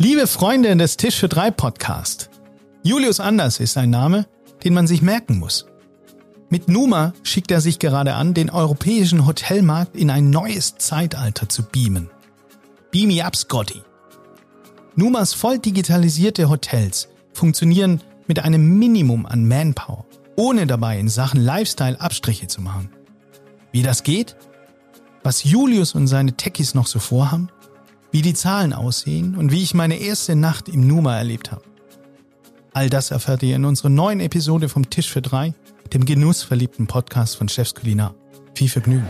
Liebe Freunde des Tisch für drei Podcast. Julius Anders ist ein Name, den man sich merken muss. Mit Numa schickt er sich gerade an, den europäischen Hotelmarkt in ein neues Zeitalter zu beamen. Beam me up, Scotty. Numas voll digitalisierte Hotels funktionieren mit einem Minimum an Manpower, ohne dabei in Sachen Lifestyle Abstriche zu machen. Wie das geht? Was Julius und seine Techies noch so vorhaben? Wie die Zahlen aussehen und wie ich meine erste Nacht im Numa erlebt habe. All das erfährt ihr in unserer neuen Episode vom Tisch für drei, dem genussverliebten Podcast von Chefs Kulinar. Viel Vergnügen.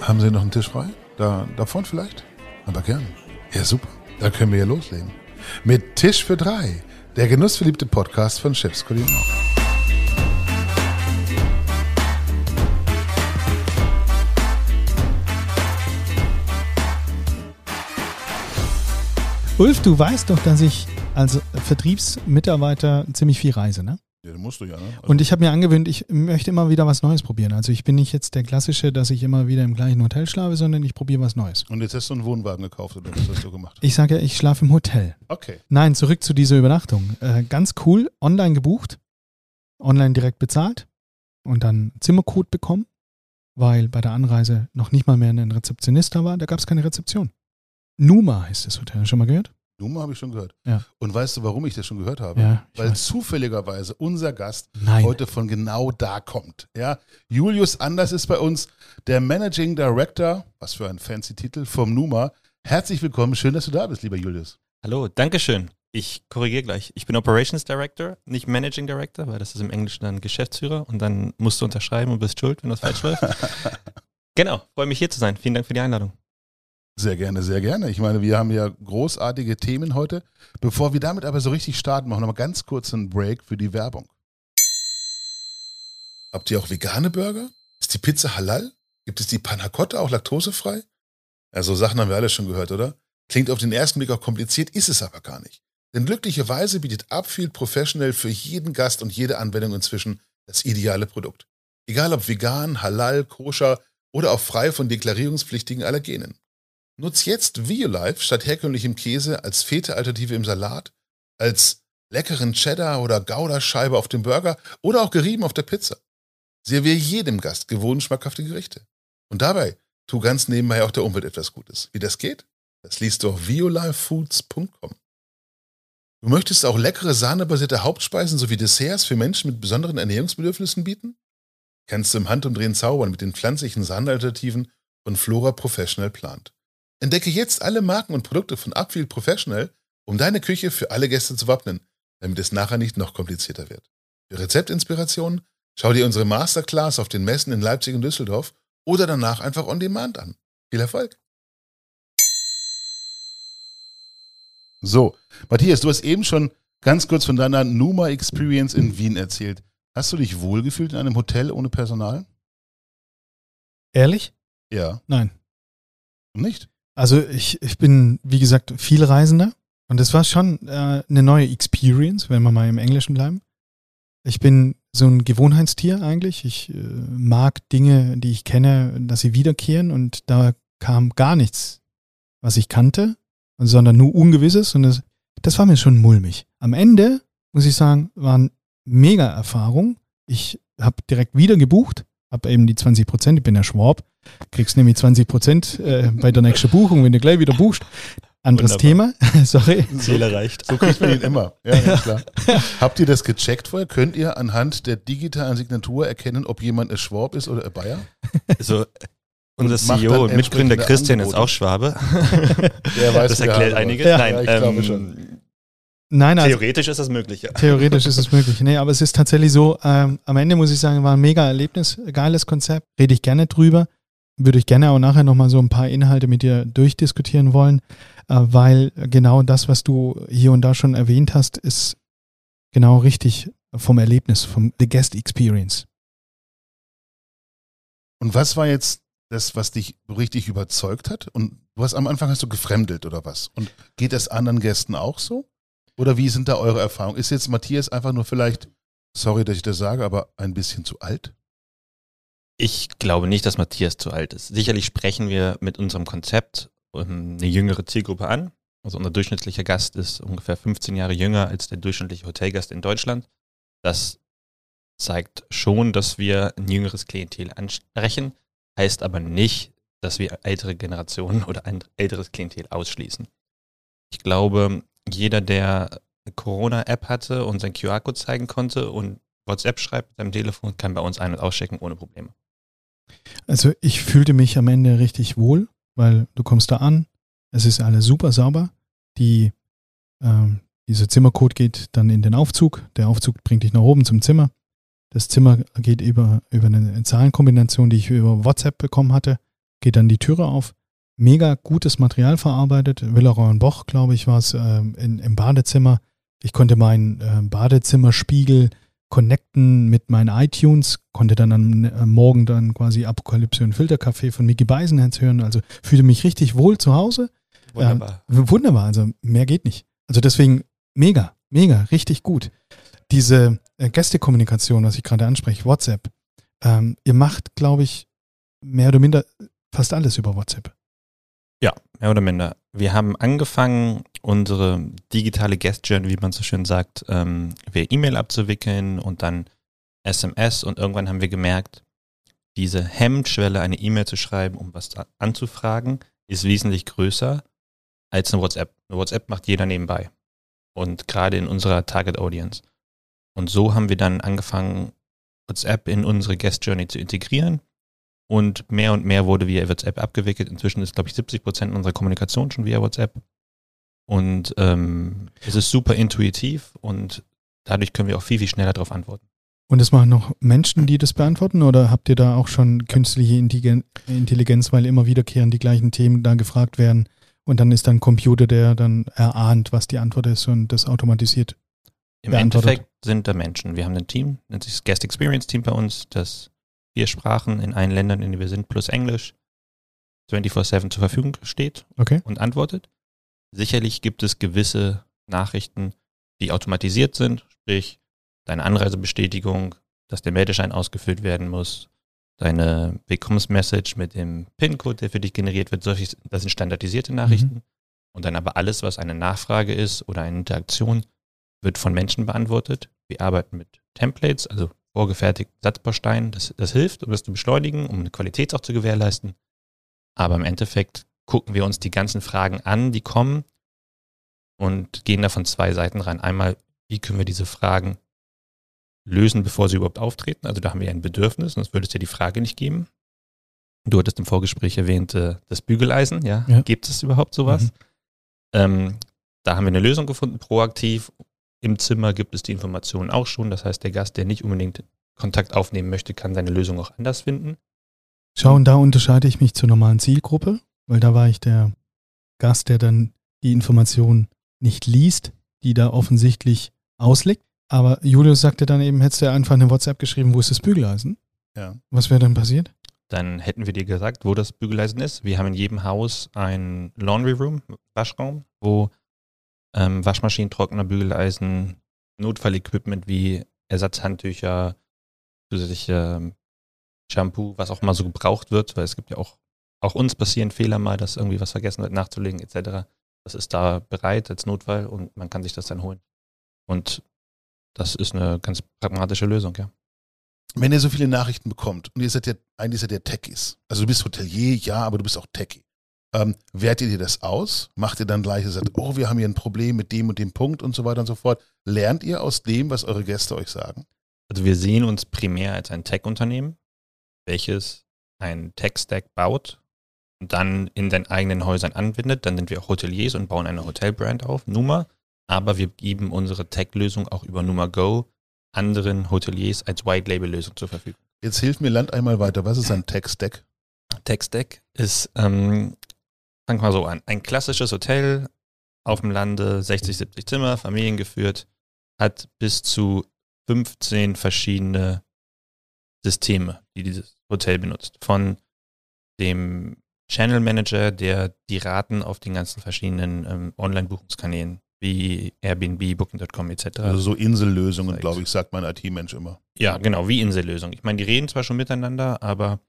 Haben Sie noch einen Tisch frei? Da, da vorne vielleicht? Aber gern. Ja, super. Dann können wir ja loslegen. Mit Tisch für drei, der genussverliebte Podcast von Chefs Kulinar. Ulf, du weißt doch, dass ich als Vertriebsmitarbeiter ziemlich viel reise, ne? Ja, musst du ja, ne? Also, Und ich habe mir angewöhnt, ich möchte immer wieder was Neues probieren. Also ich bin nicht jetzt der Klassische, dass ich immer wieder im gleichen Hotel schlafe, sondern ich probiere was Neues. und jetzt hast du einen Wohnwagen gekauft oder was hast du gemacht? Ich sage ja, ich schlafe im Hotel. Okay. Nein, zurück zu dieser Übernachtung. Äh, ganz cool, online gebucht, online direkt bezahlt und dann Zimmercode bekommen, weil bei der Anreise noch nicht mal mehr ein Rezeptionist da war. Da gab es keine Rezeption. Numa heißt das Hotel. Schon mal gehört? Numa habe ich schon gehört. Ja. Und weißt du, warum ich das schon gehört habe? Ja, Weil weiß. zufälligerweise unser Gast Nein. heute von genau da kommt. Ja, Julius Anders ist bei uns der Managing Director, was für ein fancy Titel, vom Numa. Herzlich willkommen, schön, dass du da bist, lieber Julius. Hallo, Dankeschön. Ich korrigiere gleich. Ich bin Operations Director, nicht Managing Director, weil das ist im Englischen dann Geschäftsführer und dann musst du unterschreiben und bist schuld, wenn das falsch läuft. Genau, freue mich hier zu sein. Vielen Dank für die Einladung. Sehr gerne, sehr gerne. Ich meine, wir haben ja großartige Themen heute. Bevor wir damit aber so richtig starten, machen wir noch mal ganz kurz einen Break für die Werbung. Habt ihr auch vegane Burger? Ist die Pizza halal? Gibt es die Panna Cotta auch laktosefrei? Ja, so Sachen haben wir alle schon gehört, oder? Klingt auf den ersten Blick auch kompliziert, ist es aber gar nicht. Denn glücklicherweise bietet Upfield Professional für jeden Gast und jede Anwendung inzwischen das ideale Produkt. Egal ob vegan, halal, koscher oder auch frei von deklarierungspflichtigen Allergenen. Nutz jetzt Violife statt herkömmlichem Käse als Fete-Alternative im Salat, als leckeren Cheddar- oder Gouda-Scheibe auf dem Burger oder auch gerieben auf der Pizza. Servier jedem Gast gewohnt schmackhafte Gerichte. Und dabei tu ganz nebenbei auch der Umwelt etwas Gutes. Wie das geht? Das liest du auf violifefoods.com. Du möchtest auch leckere sahnebasierte Hauptspeisen sowie Desserts für Menschen mit besonderen Ernährungsbedürfnissen bieten? Kannst du im Handumdrehen zaubern mit den pflanzlichen Sahnenalternativen von Flora Professional plant. Entdecke jetzt alle Marken und Produkte von Upfield Professional, um deine Küche für alle Gäste zu wappnen, damit es nachher nicht noch komplizierter wird. Für Rezeptinspirationen schau dir unsere Masterclass auf den Messen in Leipzig und Düsseldorf oder danach einfach on demand an. Viel Erfolg! So, Matthias, du hast eben schon ganz kurz von deiner Numa Experience in Wien erzählt. Hast du dich wohlgefühlt in einem Hotel ohne Personal? Ehrlich? Ja. Nein. Nicht? Also ich, ich bin, wie gesagt, viel Reisender und das war schon äh, eine neue Experience, wenn wir mal im Englischen bleiben. Ich bin so ein Gewohnheitstier eigentlich. Ich äh, mag Dinge, die ich kenne, dass sie wiederkehren und da kam gar nichts, was ich kannte, sondern nur Ungewisses und das, das war mir schon mulmig. Am Ende, muss ich sagen, waren mega Erfahrung. Ich habe direkt wieder gebucht, habe eben die 20 Prozent, ich bin der Schwab, kriegst nämlich 20 Prozent äh, bei der nächsten Buchung, wenn du gleich wieder buchst. Anderes Wunderbar. Thema, sorry. Ziel erreicht. So kriegt man ihn immer. Ja, ganz klar. Habt ihr das gecheckt vorher? Könnt ihr anhand der digitalen Signatur erkennen, ob jemand ein Schwab ist oder ein Bayer? Also, unser CEO dann und Mitgründer Christian ist Angebote. auch Schwabe. Der weiß, Das er erklärt haben einiges. Ja, Nein, ja, ich glaube ähm, schon. Nein, also Theoretisch ist das möglich, ja. Theoretisch ist es möglich. Nee, aber es ist tatsächlich so, ähm, am Ende muss ich sagen, war ein mega Erlebnis, geiles Konzept, rede ich gerne drüber. Würde ich gerne auch nachher nochmal so ein paar Inhalte mit dir durchdiskutieren wollen, äh, weil genau das, was du hier und da schon erwähnt hast, ist genau richtig vom Erlebnis, vom The Guest Experience. Und was war jetzt das, was dich richtig überzeugt hat? Und du hast am Anfang hast du gefremdelt oder was? Und geht das anderen Gästen auch so? Oder wie sind da eure Erfahrungen? Ist jetzt Matthias einfach nur vielleicht, sorry, dass ich das sage, aber ein bisschen zu alt? Ich glaube nicht, dass Matthias zu alt ist. Sicherlich sprechen wir mit unserem Konzept ähm, eine jüngere Zielgruppe an. Also unser durchschnittlicher Gast ist ungefähr 15 Jahre jünger als der durchschnittliche Hotelgast in Deutschland. Das zeigt schon, dass wir ein jüngeres Klientel ansprechen, heißt aber nicht, dass wir ältere Generationen oder ein älteres Klientel ausschließen. Ich glaube, jeder, der eine Corona-App hatte und sein QR-Code zeigen konnte und WhatsApp schreibt mit seinem Telefon, kann bei uns ein- und auschecken ohne Probleme. Also ich fühlte mich am Ende richtig wohl, weil du kommst da an, es ist alles super sauber. Die, ähm, dieser Zimmercode geht dann in den Aufzug. Der Aufzug bringt dich nach oben zum Zimmer. Das Zimmer geht über, über eine Zahlenkombination, die ich über WhatsApp bekommen hatte, geht dann die Türe auf. Mega gutes Material verarbeitet. Villeroy und Boch, glaube ich, war es äh, im Badezimmer. Ich konnte meinen äh, Badezimmerspiegel connecten mit meinen iTunes, konnte dann am, am Morgen dann quasi Apokalypse und Filterkaffee von Mickey Beisenherz hören. Also fühlte mich richtig wohl zu Hause. Wunderbar. Ähm, wunderbar, also mehr geht nicht. Also deswegen mega, mega, richtig gut. Diese äh, Gästekommunikation, was ich gerade anspreche, WhatsApp, ähm, ihr macht, glaube ich, mehr oder minder fast alles über WhatsApp. Ja, mehr oder minder. Wir haben angefangen, unsere digitale Guest Journey, wie man so schön sagt, ähm, via E-Mail abzuwickeln und dann SMS und irgendwann haben wir gemerkt, diese Hemmschwelle, eine E-Mail zu schreiben, um was anzufragen, ist wesentlich größer als eine WhatsApp. Eine WhatsApp macht jeder nebenbei. Und gerade in unserer Target Audience. Und so haben wir dann angefangen, WhatsApp in unsere Guest Journey zu integrieren. Und mehr und mehr wurde via WhatsApp abgewickelt. Inzwischen ist, glaube ich, 70 Prozent unserer Kommunikation schon via WhatsApp. Und ähm, es ist super intuitiv und dadurch können wir auch viel, viel schneller darauf antworten. Und es machen noch Menschen, die das beantworten? Oder habt ihr da auch schon künstliche Intelligenz, weil immer wiederkehrend die gleichen Themen da gefragt werden? Und dann ist dann ein Computer, der dann erahnt, was die Antwort ist und das automatisiert. Im Endeffekt sind da Menschen. Wir haben ein Team, nennt sich das Guest Experience Team bei uns, das vier Sprachen in allen Ländern, in denen wir sind, plus Englisch 24-7 zur Verfügung steht okay. und antwortet. Sicherlich gibt es gewisse Nachrichten, die automatisiert sind, sprich deine Anreisebestätigung, dass der Meldeschein ausgefüllt werden muss, deine Willkommensmessage mit dem PIN-Code, der für dich generiert wird, solche, das sind standardisierte Nachrichten. Mhm. Und dann aber alles, was eine Nachfrage ist oder eine Interaktion, wird von Menschen beantwortet. Wir arbeiten mit Templates, also vorgefertigten Satzbausteinen. Das, das hilft, um das zu beschleunigen, um eine Qualität auch zu gewährleisten. Aber im Endeffekt gucken wir uns die ganzen Fragen an, die kommen und gehen da von zwei Seiten rein. Einmal, wie können wir diese Fragen lösen, bevor sie überhaupt auftreten? Also da haben wir ein Bedürfnis, sonst würde es ja die Frage nicht geben. Du hattest im Vorgespräch erwähnt, äh, das Bügeleisen, ja? ja. Gibt es überhaupt sowas? Mhm. Ähm, da haben wir eine Lösung gefunden, proaktiv. Im Zimmer gibt es die Informationen auch schon. Das heißt, der Gast, der nicht unbedingt Kontakt aufnehmen möchte, kann seine Lösung auch anders finden. Schau, und da unterscheide ich mich zur normalen Zielgruppe, weil da war ich der Gast, der dann die Information nicht liest, die da offensichtlich auslegt. Aber Julius sagte dann eben, hättest du einfach eine WhatsApp geschrieben, wo ist das Bügeleisen? Ja. Was wäre dann passiert? Dann hätten wir dir gesagt, wo das Bügeleisen ist. Wir haben in jedem Haus ein Laundry Room, Waschraum, wo ähm, Waschmaschinen, Trockner, Bügeleisen, Notfallequipment wie Ersatzhandtücher, zusätzliche ähm, Shampoo, was auch mal so gebraucht wird, weil es gibt ja auch, auch uns passieren Fehler mal, dass irgendwie was vergessen wird nachzulegen etc. Das ist da bereit als Notfall und man kann sich das dann holen. Und das ist eine ganz pragmatische Lösung, ja. Wenn ihr so viele Nachrichten bekommt und ihr seid ja, eigentlich seid ihr Techies, also du bist Hotelier, ja, aber du bist auch Techie. Ähm, wertet ihr das aus? Macht ihr dann gleich, sagt, oh, wir haben hier ein Problem mit dem und dem Punkt und so weiter und so fort. Lernt ihr aus dem, was eure Gäste euch sagen? Also wir sehen uns primär als ein Tech-Unternehmen, welches ein Tech-Stack baut dann in den eigenen Häusern anwendet. Dann sind wir auch Hoteliers und bauen eine Hotelbrand auf, Numa. Aber wir geben unsere Tech-Lösung auch über Numa Go anderen Hoteliers als White-Label-Lösung zur Verfügung. Jetzt hilft mir Land einmal weiter. Was ist ein Tech-Stack? Tech-Stack ist, ähm, wir mal so an, ein klassisches Hotel auf dem Lande, 60, 70 Zimmer, familiengeführt, hat bis zu 15 verschiedene Systeme, die dieses Hotel benutzt. Von dem Channel Manager, der die Raten auf den ganzen verschiedenen ähm, Online-Buchungskanälen wie Airbnb, Booking.com etc. Also so Insellösungen, glaube ich, sagt mein IT-Mensch immer. Ja, genau, wie Insellösungen. Ich meine, die reden zwar schon miteinander, aber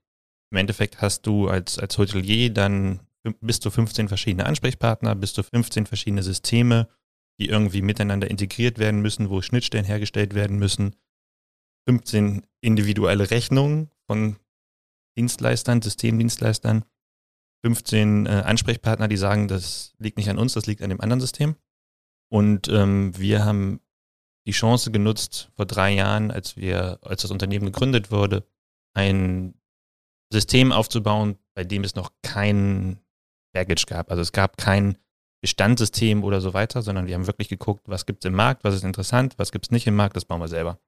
im Endeffekt hast du als, als Hotelier dann bis zu 15 verschiedene Ansprechpartner, bis zu 15 verschiedene Systeme, die irgendwie miteinander integriert werden müssen, wo Schnittstellen hergestellt werden müssen, 15 individuelle Rechnungen von Dienstleistern, Systemdienstleistern, 15 äh, Ansprechpartner, die sagen, das liegt nicht an uns, das liegt an dem anderen System. Und ähm, wir haben die Chance genutzt, vor drei Jahren, als wir, als das Unternehmen gegründet wurde, ein System aufzubauen, bei dem es noch kein Baggage gab. Also es gab kein Bestandssystem oder so weiter, sondern wir haben wirklich geguckt, was gibt es im Markt, was ist interessant, was gibt es nicht im Markt, das bauen wir selber.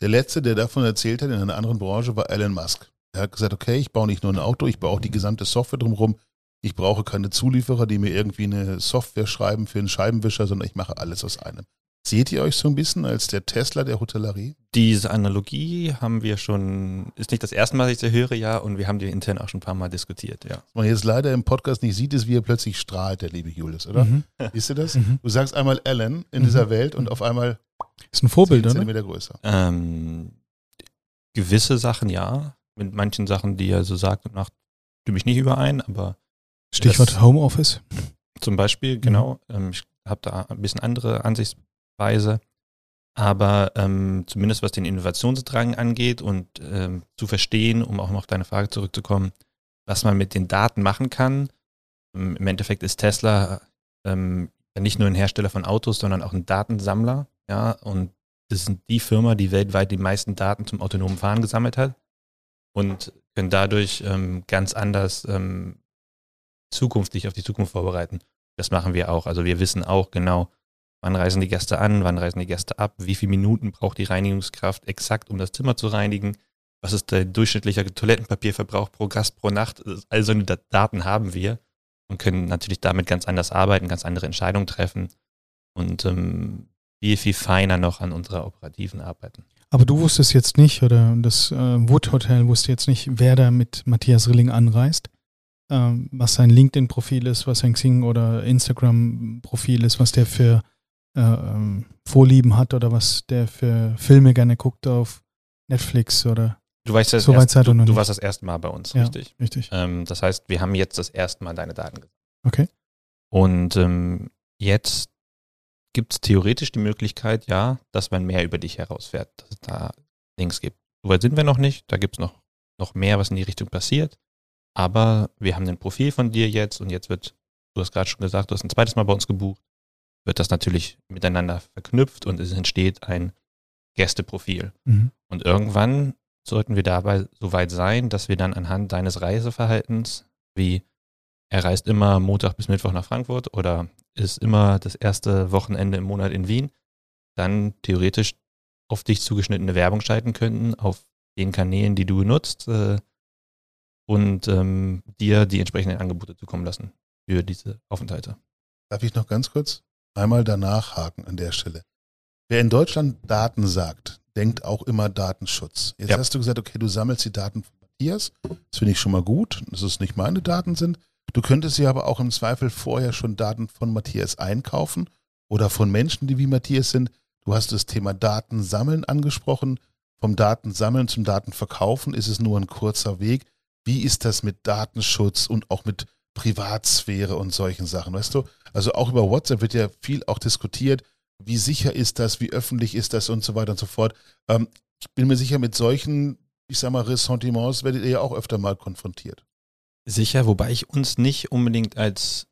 Der letzte, der davon erzählt hat in einer anderen Branche, war Elon Musk. Er hat gesagt, okay, ich baue nicht nur ein Auto, ich baue auch die gesamte Software drumherum. Ich brauche keine Zulieferer, die mir irgendwie eine Software schreiben für einen Scheibenwischer, sondern ich mache alles aus einem. Seht ihr euch so ein bisschen als der Tesla der Hotellerie? Diese Analogie haben wir schon, ist nicht das erste Mal, dass ich sie höre, ja, und wir haben die intern auch schon ein paar Mal diskutiert, ja. Was man jetzt leider im Podcast nicht sieht, ist, wie er plötzlich strahlt, der liebe Julius, oder? Mhm. Siehst du das? Mhm. Du sagst einmal Alan in mhm. dieser Welt und auf einmal ist ein Vorbild, oder? Zentimeter größer. Ähm, gewisse Sachen ja, mit manchen Sachen, die er so sagt und macht, stimme ich nicht überein, aber Stichwort Homeoffice. Zum Beispiel, genau. Mhm. ich habe da ein bisschen andere Ansichts Weise. Aber ähm, zumindest was den Innovationsdrang angeht und ähm, zu verstehen, um auch noch auf deine Frage zurückzukommen, was man mit den Daten machen kann. Ähm, Im Endeffekt ist Tesla ähm, nicht nur ein Hersteller von Autos, sondern auch ein Datensammler. Ja, und das sind die Firma, die weltweit die meisten Daten zum autonomen Fahren gesammelt hat und können dadurch ähm, ganz anders ähm, zukünftig auf die Zukunft vorbereiten. Das machen wir auch. Also wir wissen auch genau, Wann reisen die Gäste an? Wann reisen die Gäste ab? Wie viele Minuten braucht die Reinigungskraft exakt, um das Zimmer zu reinigen? Was ist der durchschnittliche Toilettenpapierverbrauch pro Gast pro Nacht? All solche Daten haben wir und können natürlich damit ganz anders arbeiten, ganz andere Entscheidungen treffen und ähm, viel, viel feiner noch an unserer operativen arbeiten. Aber du wusstest jetzt nicht, oder das äh, Wood Hotel wusste jetzt nicht, wer da mit Matthias Rilling anreist, äh, was sein LinkedIn-Profil ist, was sein Xing- oder Instagram-Profil ist, was der für äh, ähm, Vorlieben hat oder was der für Filme gerne guckt auf Netflix oder Du weißt das so erst, du, du warst das erste Mal bei uns, ja, richtig? Richtig. Ähm, das heißt, wir haben jetzt das erste Mal deine Daten gesehen. Okay. Und ähm, jetzt gibt es theoretisch die Möglichkeit, ja, dass man mehr über dich herausfährt, dass es da Links gibt. So weit sind wir noch nicht. Da gibt es noch, noch mehr, was in die Richtung passiert. Aber wir haben ein Profil von dir jetzt und jetzt wird, du hast gerade schon gesagt, du hast ein zweites Mal bei uns gebucht wird das natürlich miteinander verknüpft und es entsteht ein Gästeprofil. Mhm. Und irgendwann sollten wir dabei so weit sein, dass wir dann anhand deines Reiseverhaltens, wie er reist immer Montag bis Mittwoch nach Frankfurt oder ist immer das erste Wochenende im Monat in Wien, dann theoretisch auf dich zugeschnittene Werbung schalten könnten, auf den Kanälen, die du nutzt äh, und ähm, dir die entsprechenden Angebote zukommen lassen für diese Aufenthalte. Darf ich noch ganz kurz? einmal danach haken an der Stelle. Wer in Deutschland Daten sagt, denkt auch immer Datenschutz. Jetzt ja. hast du gesagt, okay, du sammelst die Daten von Matthias. Das finde ich schon mal gut, dass es nicht meine Daten sind. Du könntest ja aber auch im Zweifel vorher schon Daten von Matthias einkaufen oder von Menschen, die wie Matthias sind. Du hast das Thema Datensammeln angesprochen. Vom Datensammeln zum Datenverkaufen ist es nur ein kurzer Weg. Wie ist das mit Datenschutz und auch mit Privatsphäre und solchen Sachen, weißt du? Also auch über WhatsApp wird ja viel auch diskutiert, wie sicher ist das, wie öffentlich ist das und so weiter und so fort. Ähm, ich bin mir sicher, mit solchen, ich sag mal, Ressentiments werdet ihr ja auch öfter mal konfrontiert. Sicher, wobei ich uns nicht unbedingt als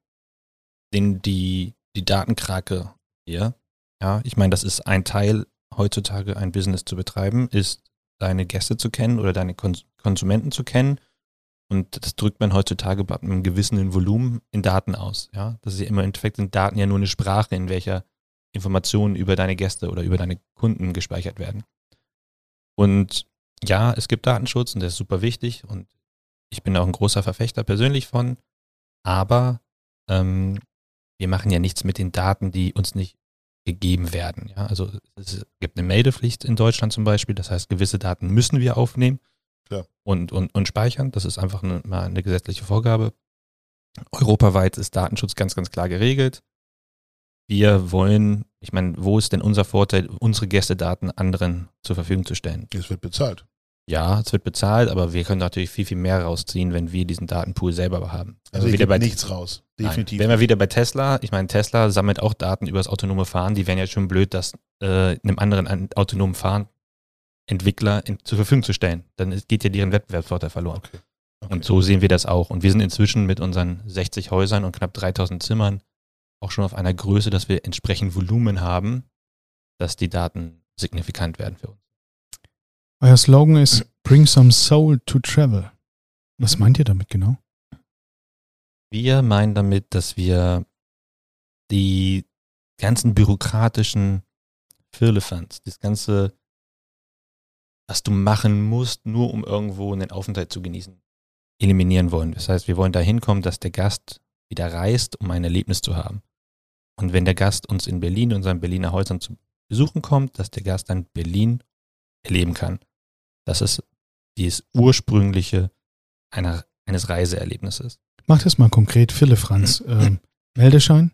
den, die, die Datenkrake hier, ja, ich meine, das ist ein Teil heutzutage ein Business zu betreiben, ist deine Gäste zu kennen oder deine Konsumenten zu kennen und das drückt man heutzutage bei einem gewissen Volumen in Daten aus. Ja, das ist ja immer im Endeffekt sind Daten ja nur eine Sprache, in welcher Informationen über deine Gäste oder über deine Kunden gespeichert werden. Und ja, es gibt Datenschutz und der ist super wichtig und ich bin auch ein großer Verfechter persönlich von, aber ähm, wir machen ja nichts mit den Daten, die uns nicht gegeben werden. Ja, also es gibt eine Meldepflicht in Deutschland zum Beispiel, das heißt, gewisse Daten müssen wir aufnehmen Klar. Und, und, und speichern. Das ist einfach eine, mal eine gesetzliche Vorgabe. Europaweit ist Datenschutz ganz, ganz klar geregelt. Wir wollen, ich meine, wo ist denn unser Vorteil, unsere Gästedaten anderen zur Verfügung zu stellen? Es wird bezahlt. Ja, es wird bezahlt, aber wir können natürlich viel, viel mehr rausziehen, wenn wir diesen Datenpool selber haben. Also wieder bei nichts raus. Definitiv. Nein. Wenn wir wieder bei Tesla, ich meine, Tesla sammelt auch Daten über das autonome Fahren. Die wären ja schon blöd, das äh, einem anderen autonomen Fahren Entwickler in, zur Verfügung zu stellen. Dann geht ja deren Wettbewerbsvorteil verloren. Okay. Okay. Und so sehen wir das auch. Und wir sind inzwischen mit unseren 60 Häusern und knapp 3000 Zimmern auch schon auf einer Größe, dass wir entsprechend Volumen haben, dass die Daten signifikant werden für uns. Euer Slogan ist Bring some soul to travel. Was meint ihr damit genau? Wir meinen damit, dass wir die ganzen bürokratischen Firlefanz, das ganze, was du machen musst, nur um irgendwo einen Aufenthalt zu genießen, eliminieren wollen. Das heißt, wir wollen da hinkommen, dass der Gast wieder reist, um ein Erlebnis zu haben. Und wenn der Gast uns in Berlin, in unseren Berliner Häusern zu besuchen kommt, dass der Gast dann Berlin erleben kann. Das ist das ursprüngliche einer, eines Reiseerlebnisses. Mach das mal konkret, Philipp Franz. Ähm, Meldeschein?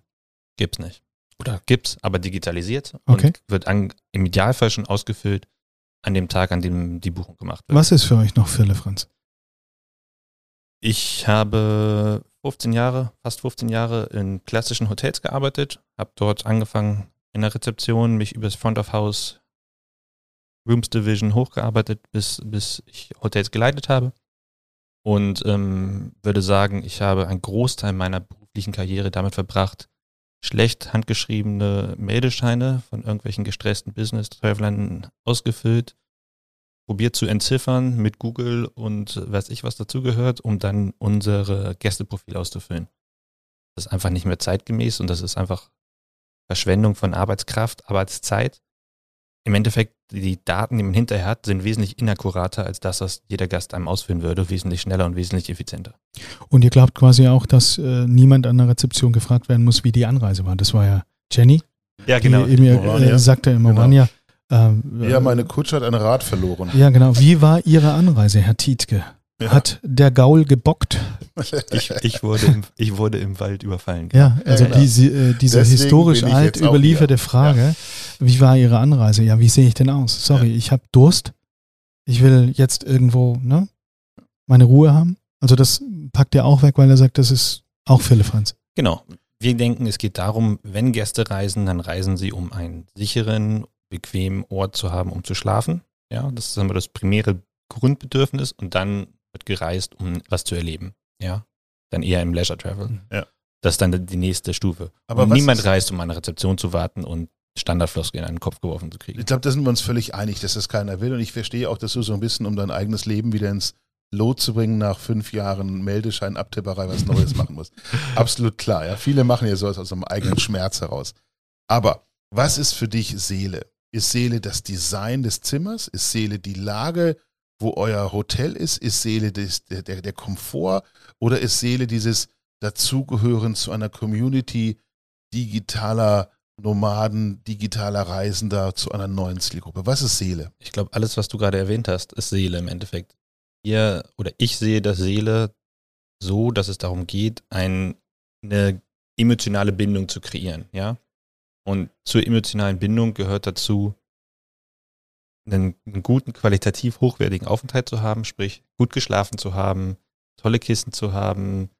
Gibt's nicht. Oder gibt's, aber digitalisiert okay. und wird an, im Idealfall schon ausgefüllt an dem Tag, an dem die Buchung gemacht wird. Was ist für euch noch Philipp Franz? Ich habe 15 Jahre, fast 15 Jahre in klassischen Hotels gearbeitet, habe dort angefangen in der Rezeption, mich übers Front of House Rooms Division hochgearbeitet, bis, bis ich Hotels geleitet habe. Und ähm, würde sagen, ich habe einen Großteil meiner beruflichen Karriere damit verbracht, schlecht handgeschriebene Meldescheine von irgendwelchen gestressten Business-Travelern ausgefüllt, probiert zu entziffern mit Google und weiß ich was dazugehört, um dann unsere Gästeprofile auszufüllen. Das ist einfach nicht mehr zeitgemäß und das ist einfach Verschwendung von Arbeitskraft, Arbeitszeit im Endeffekt, die Daten, die man hinterher hat, sind wesentlich inakkurater als das, was jeder Gast einem ausführen würde, wesentlich schneller und wesentlich effizienter. Und ihr glaubt quasi auch, dass äh, niemand an der Rezeption gefragt werden muss, wie die Anreise war. Das war ja Jenny. Ja, genau. Die mir äh, sagte im genau. Orania. Äh, ja, meine Kutsche hat ein Rad verloren. Ja, genau. Wie war Ihre Anreise, Herr Tietke? Ja. Hat der Gaul gebockt? Ich, ich, wurde im, ich wurde im Wald überfallen. Ja, also ja, diese, äh, diese historisch alt überlieferte Frage, ja. wie war Ihre Anreise? Ja, wie sehe ich denn aus? Sorry, ich habe Durst. Ich will jetzt irgendwo ne, meine Ruhe haben. Also das packt er auch weg, weil er sagt, das ist auch Philippans. Genau. Wir denken, es geht darum, wenn Gäste reisen, dann reisen sie, um einen sicheren, bequemen Ort zu haben, um zu schlafen. Ja, das ist immer das primäre Grundbedürfnis und dann wird gereist, um was zu erleben. Ja. Dann eher im Leisure Travel. Mhm. Ja. Das ist dann die nächste Stufe. Aber niemand reist, um an eine Rezeption zu warten und Standardfloskel in einen Kopf geworfen zu kriegen. Ich glaube, da sind wir uns völlig einig, dass das keiner will. Und ich verstehe auch, dass du so ein bisschen, um dein eigenes Leben wieder ins Lot zu bringen, nach fünf Jahren Meldeschein, Abtipperei was Neues machen musst. Absolut klar. Ja, viele machen ja sowas aus einem eigenen Schmerz heraus. Aber was ist für dich Seele? Ist Seele das Design des Zimmers? Ist Seele die Lage wo euer Hotel ist? Ist Seele des, der, der, Komfort oder ist Seele dieses Dazugehören zu einer Community digitaler Nomaden, digitaler Reisender zu einer neuen Zielgruppe? Was ist Seele? Ich glaube, alles, was du gerade erwähnt hast, ist Seele im Endeffekt. Ihr oder ich sehe das Seele so, dass es darum geht, ein, eine emotionale Bindung zu kreieren, ja. Und zur emotionalen Bindung gehört dazu, einen, einen guten, qualitativ hochwertigen Aufenthalt zu haben, sprich gut geschlafen zu haben, tolle Kissen zu haben,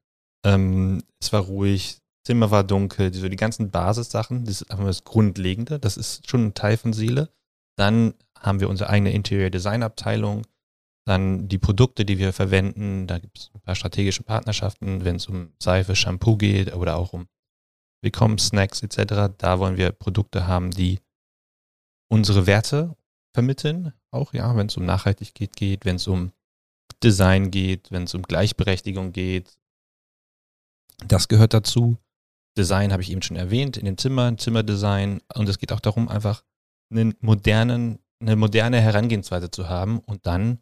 ähm, es war ruhig, Zimmer war dunkel, so die ganzen Basissachen, das ist einfach das Grundlegende, das ist schon ein Teil von Seele. Dann haben wir unsere eigene Interior Design Abteilung, dann die Produkte, die wir verwenden, da gibt es ein paar strategische Partnerschaften, wenn es um Seife, Shampoo geht oder auch um Willkommen Snacks etc. Da wollen wir Produkte haben, die unsere Werte vermitteln, auch ja, wenn es um Nachhaltigkeit geht, wenn es um Design geht, wenn es um Gleichberechtigung geht. Das gehört dazu. Design habe ich eben schon erwähnt, in den Zimmern, Zimmerdesign. Und es geht auch darum, einfach einen modernen, eine moderne Herangehensweise zu haben und dann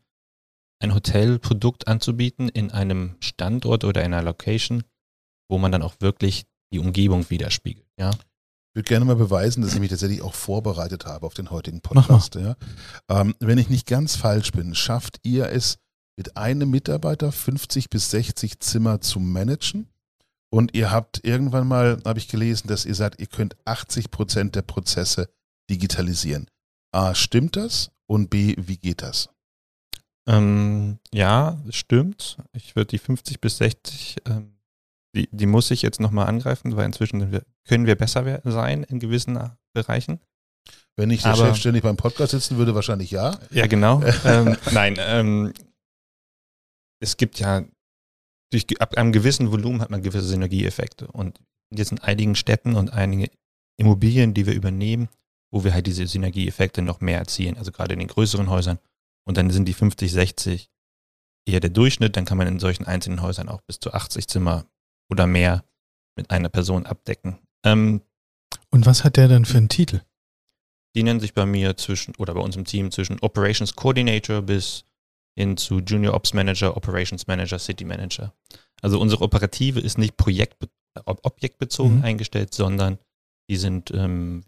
ein Hotelprodukt anzubieten in einem Standort oder in einer Location, wo man dann auch wirklich die Umgebung widerspiegelt. Ja? Ich würde gerne mal beweisen, dass ich mich tatsächlich auch vorbereitet habe auf den heutigen Podcast. Ja. Ähm, wenn ich nicht ganz falsch bin, schafft ihr es mit einem Mitarbeiter 50 bis 60 Zimmer zu managen? Und ihr habt irgendwann mal, habe ich gelesen, dass ihr sagt, ihr könnt 80 Prozent der Prozesse digitalisieren. A, stimmt das? Und B, wie geht das? Ähm, ja, stimmt. Ich würde die 50 bis 60, ähm, die, die muss ich jetzt nochmal angreifen, weil inzwischen können wir besser sein in gewissen Bereichen. Wenn ich der Aber- Chef ständig beim Podcast sitzen würde, wahrscheinlich ja. Ja, genau. ähm, nein, ähm, es gibt ja, durch, ab einem gewissen Volumen hat man gewisse Synergieeffekte. Und jetzt in einigen Städten und einige Immobilien, die wir übernehmen, wo wir halt diese Synergieeffekte noch mehr erzielen, also gerade in den größeren Häusern. Und dann sind die 50, 60 eher der Durchschnitt. Dann kann man in solchen einzelnen Häusern auch bis zu 80 Zimmer oder mehr mit einer Person abdecken. Ähm, Und was hat der dann für einen Titel? die nennen sich bei mir zwischen, oder bei uns im Team zwischen Operations Coordinator bis hin zu Junior Ops Manager, Operations Manager, City Manager. Also unsere Operative ist nicht projekt, ob- objektbezogen Mhm. eingestellt, sondern die sind, ähm,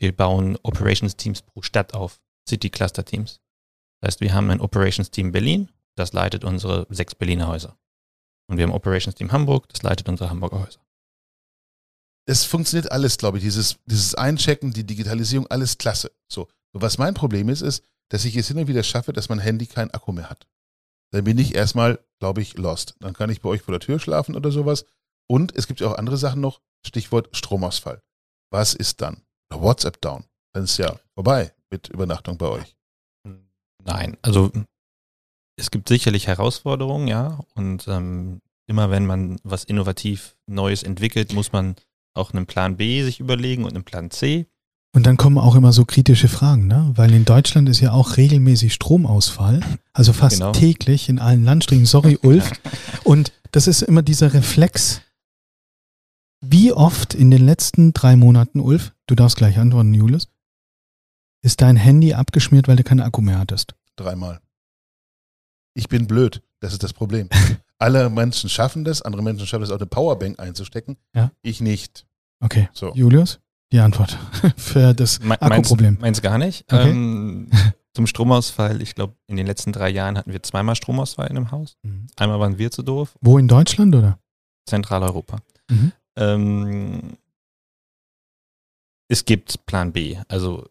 wir bauen Operations Teams pro Stadt auf, City Cluster Teams. Das heißt, wir haben ein Operations Team Berlin, das leitet unsere sechs Berliner Häuser. Und wir haben Operations Team Hamburg, das leitet unsere Hamburger Häuser. Es funktioniert alles, glaube ich. Dieses, dieses Einchecken, die Digitalisierung, alles klasse. So. Und was mein Problem ist, ist, dass ich es hin und wieder schaffe, dass mein Handy keinen Akku mehr hat. Dann bin ich erstmal, glaube ich, lost. Dann kann ich bei euch vor der Tür schlafen oder sowas. Und es gibt ja auch andere Sachen noch. Stichwort Stromausfall. Was ist dann? Oder WhatsApp down. Dann ist ja vorbei mit Übernachtung bei euch. Nein, also es gibt sicherlich Herausforderungen, ja. Und ähm, immer wenn man was innovativ Neues entwickelt, muss man auch einen Plan B sich überlegen und einen Plan C. Und dann kommen auch immer so kritische Fragen, ne? Weil in Deutschland ist ja auch regelmäßig Stromausfall, also fast Genau. täglich in allen Landstrichen. Sorry, Ulf. Und das ist immer dieser Reflex. Wie oft in den letzten drei Monaten, Ulf, du darfst gleich antworten, Julius, ist dein Handy abgeschmiert, weil du keinen Akku mehr hattest? Dreimal. Ich bin blöd. Das ist das Problem. Alle Menschen schaffen das. Andere Menschen schaffen es, auch eine Powerbank einzustecken. Ja. Ich nicht. Okay. So. Julius, die Antwort für das Me- Akkuproblem. Meins, meins gar nicht. Okay. Ähm, zum Stromausfall, ich glaube, in den letzten drei Jahren hatten wir zweimal Stromausfall in einem Haus. Mhm. Einmal waren wir zu doof, Wo in Deutschland oder? Zentraleuropa. Mhm. Ähm, es gibt Plan B, also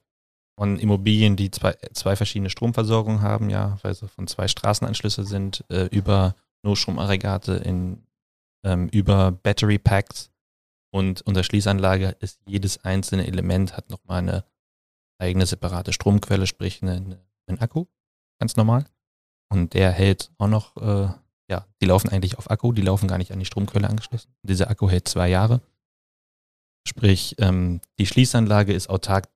von Immobilien, die zwei, zwei verschiedene Stromversorgungen haben, ja, weil sie von zwei Straßenanschlüsse sind, äh, über Notstromaggregate in, ähm, über Battery Packs und unter Schließanlage ist jedes einzelne Element hat nochmal eine eigene separate Stromquelle, sprich eine, eine, einen Akku, ganz normal. Und der hält auch noch, äh, ja, die laufen eigentlich auf Akku, die laufen gar nicht an die Stromquelle angeschlossen. Dieser Akku hält zwei Jahre. Sprich, ähm, die Schließanlage ist autark,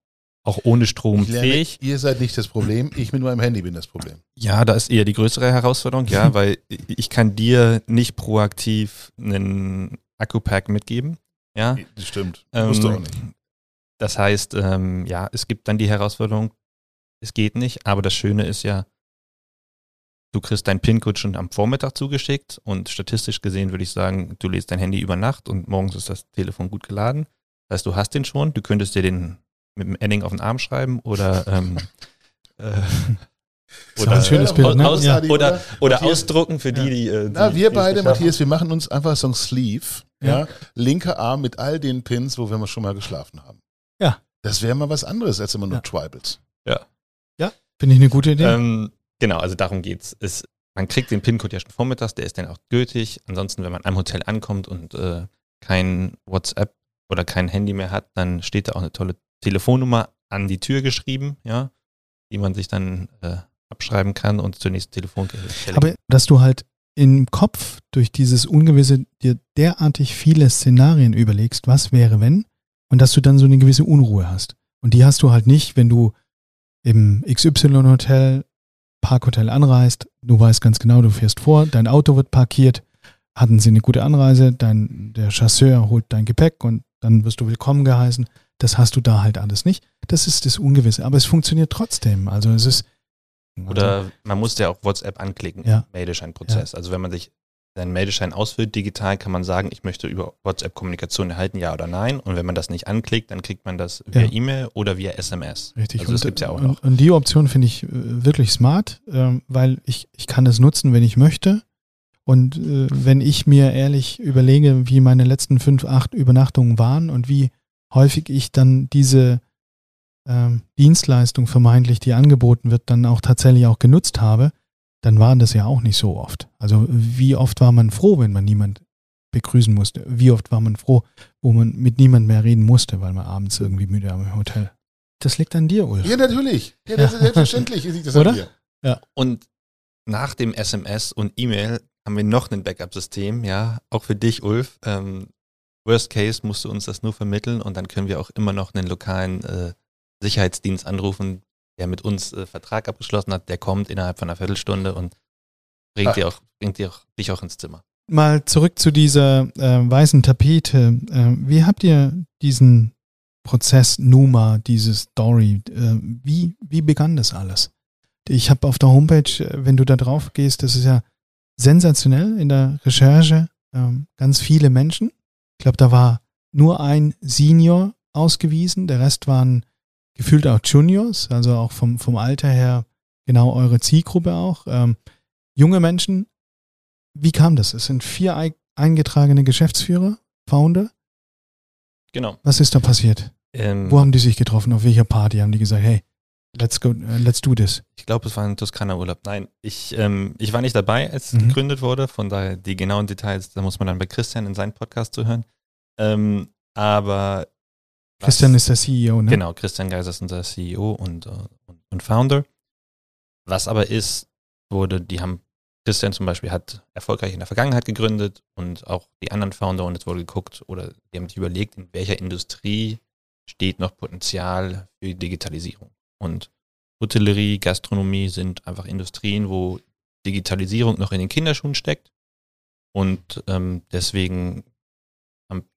auch ohne Strom Ich lerne, fähig. ihr seid nicht das Problem. Ich mit meinem Handy bin das Problem. Ja, da ist eher die größere Herausforderung, ja, weil ich kann dir nicht proaktiv einen Akku-Pack mitgeben. Ja, Das stimmt. Ähm, Musst du auch nicht. Das heißt, ähm, ja, es gibt dann die Herausforderung, es geht nicht, aber das Schöne ist ja, du kriegst dein PIN-Code schon am Vormittag zugeschickt und statistisch gesehen würde ich sagen, du lädst dein Handy über Nacht und morgens ist das Telefon gut geladen. Das heißt, du hast den schon, du könntest dir den mit dem Edding auf den Arm schreiben oder ähm, äh, ein schönes Bild, ne? aus, Ja. oder, oder Matthias- ausdrucken für die, die. Äh, Na, die- wir die beide, Matthias, wir machen uns einfach so ein Sleeve. Ja. Ja. Linker Arm mit all den Pins, wo wir mal schon mal geschlafen haben. Ja. Das wäre mal was anderes als immer nur Ja. Tribals. Finde ich eine gute Idee. Ähm, genau, also darum geht's. Es, man kriegt den PIN-Code ja schon vormittags, der ist dann auch gültig. Ansonsten, wenn man am Hotel ankommt und äh, kein WhatsApp oder kein Handy mehr hat, dann steht da auch eine tolle Telefonnummer an die Tür geschrieben, ja, die man sich dann äh, abschreiben kann und zur nächsten Telefonstelle. Aber dass du halt im Kopf durch dieses Ungewisse dir derartig viele Szenarien überlegst, was wäre wenn, und dass du dann so eine gewisse Unruhe hast. Und die hast du halt nicht, wenn du im XY-Hotel, Parkhotel anreist, du weißt ganz genau, du fährst vor, dein Auto wird parkiert, hatten sie eine gute Anreise, dein, der Chasseur holt dein Gepäck und dann wirst du willkommen geheißen. Das hast du da halt alles nicht. Das ist das Ungewisse. Aber es funktioniert trotzdem. Also es ist. Oder man muss ja auch WhatsApp anklicken Ja. Meldescheinprozess. Also wenn man sich seinen Meldeschein ausfüllt digital, kann man sagen, ich möchte über WhatsApp Kommunikation erhalten, ja oder nein. Und wenn man das nicht anklickt, dann kriegt man das via Ja. E-Mail oder via SMS. Richtig. Also das und, gibt's ja auch noch. Und die Option finde ich äh, wirklich smart, ähm, weil ich, ich kann es nutzen, wenn ich möchte. Und äh, wenn ich mir ehrlich überlege, wie meine letzten fünf, acht Übernachtungen waren und wie häufig ich dann diese ähm, Dienstleistung vermeintlich, die angeboten wird, dann auch tatsächlich auch genutzt habe, dann war das ja auch nicht so oft. Also wie oft war man froh, wenn man niemand begrüßen musste? Wie oft war man froh, wo man mit niemand mehr reden musste, weil man abends irgendwie müde am Hotel? Das liegt an dir, Ulf. Ja, natürlich. Ja, das ist selbstverständlich liegt das Oder? an dir. Und nach dem SMS und E-Mail haben wir noch ein Backup-System, ja, auch für dich, Ulf. Ähm, worst case musst du uns das nur vermitteln und dann können wir auch immer noch einen lokalen äh, Sicherheitsdienst anrufen, der mit uns äh, Vertrag abgeschlossen hat, der kommt innerhalb von einer Viertelstunde und bringt, Ah. dir auch, bringt dir auch, dich auch ins Zimmer. Mal zurück zu dieser äh, weißen Tapete. Äh, wie habt ihr diesen Prozess Numa, diese Story, äh, wie, wie begann das alles? Ich habe auf der Homepage, äh, wenn du da drauf gehst, das ist ja sensationell in der Recherche, ähm, ganz viele Menschen. Ich glaube, da war nur ein Senior ausgewiesen, der Rest waren gefühlt auch Juniors, also auch vom, vom Alter her genau eure Zielgruppe auch. Ähm, junge Menschen, wie kam das? Es sind vier ei- eingetragene Geschäftsführer, Founder. Genau. Was ist da passiert? Ähm, Wo haben die sich getroffen? Auf welcher Party haben die gesagt, hey, let's go, äh, let's do this? Ich glaube, es war ein Toskana-Urlaub. Nein, ich, ähm, ich war nicht dabei, als es Mhm. gegründet wurde. Von daher die genauen Details, da muss man dann bei Christian in seinen Podcast zuhören. Ähm, aber Christian was- ist der CEO, ne? Genau, Christian Geiser ist unser CEO und, äh, und, und Founder. Was aber ist, wurde, die haben, Christian zum Beispiel hat erfolgreich in der Vergangenheit gegründet und auch die anderen Founder und es wurde geguckt oder die haben sich überlegt, in welcher Industrie steht noch Potenzial für Digitalisierung. Und Hotellerie, Gastronomie sind einfach Industrien, wo Digitalisierung noch in den Kinderschuhen steckt. Und ähm, deswegen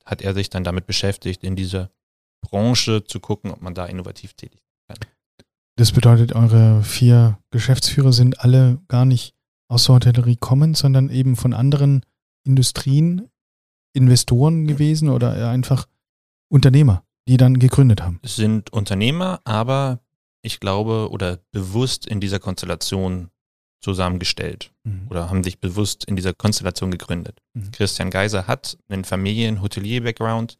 hat er sich dann damit beschäftigt, in dieser Branche zu gucken, ob man da innovativ tätig ist. Das bedeutet, eure vier Geschäftsführer sind alle gar nicht aus der Hotellerie kommen, sondern eben von anderen Industrien, Investoren gewesen oder einfach Unternehmer, die dann gegründet haben. Es sind Unternehmer, aber ich glaube, oder bewusst in dieser Konstellation zusammengestellt Mhm. oder haben sich bewusst in dieser Konstellation gegründet. Mhm. Christian Geiser hat einen Familien-Hotelier-Background,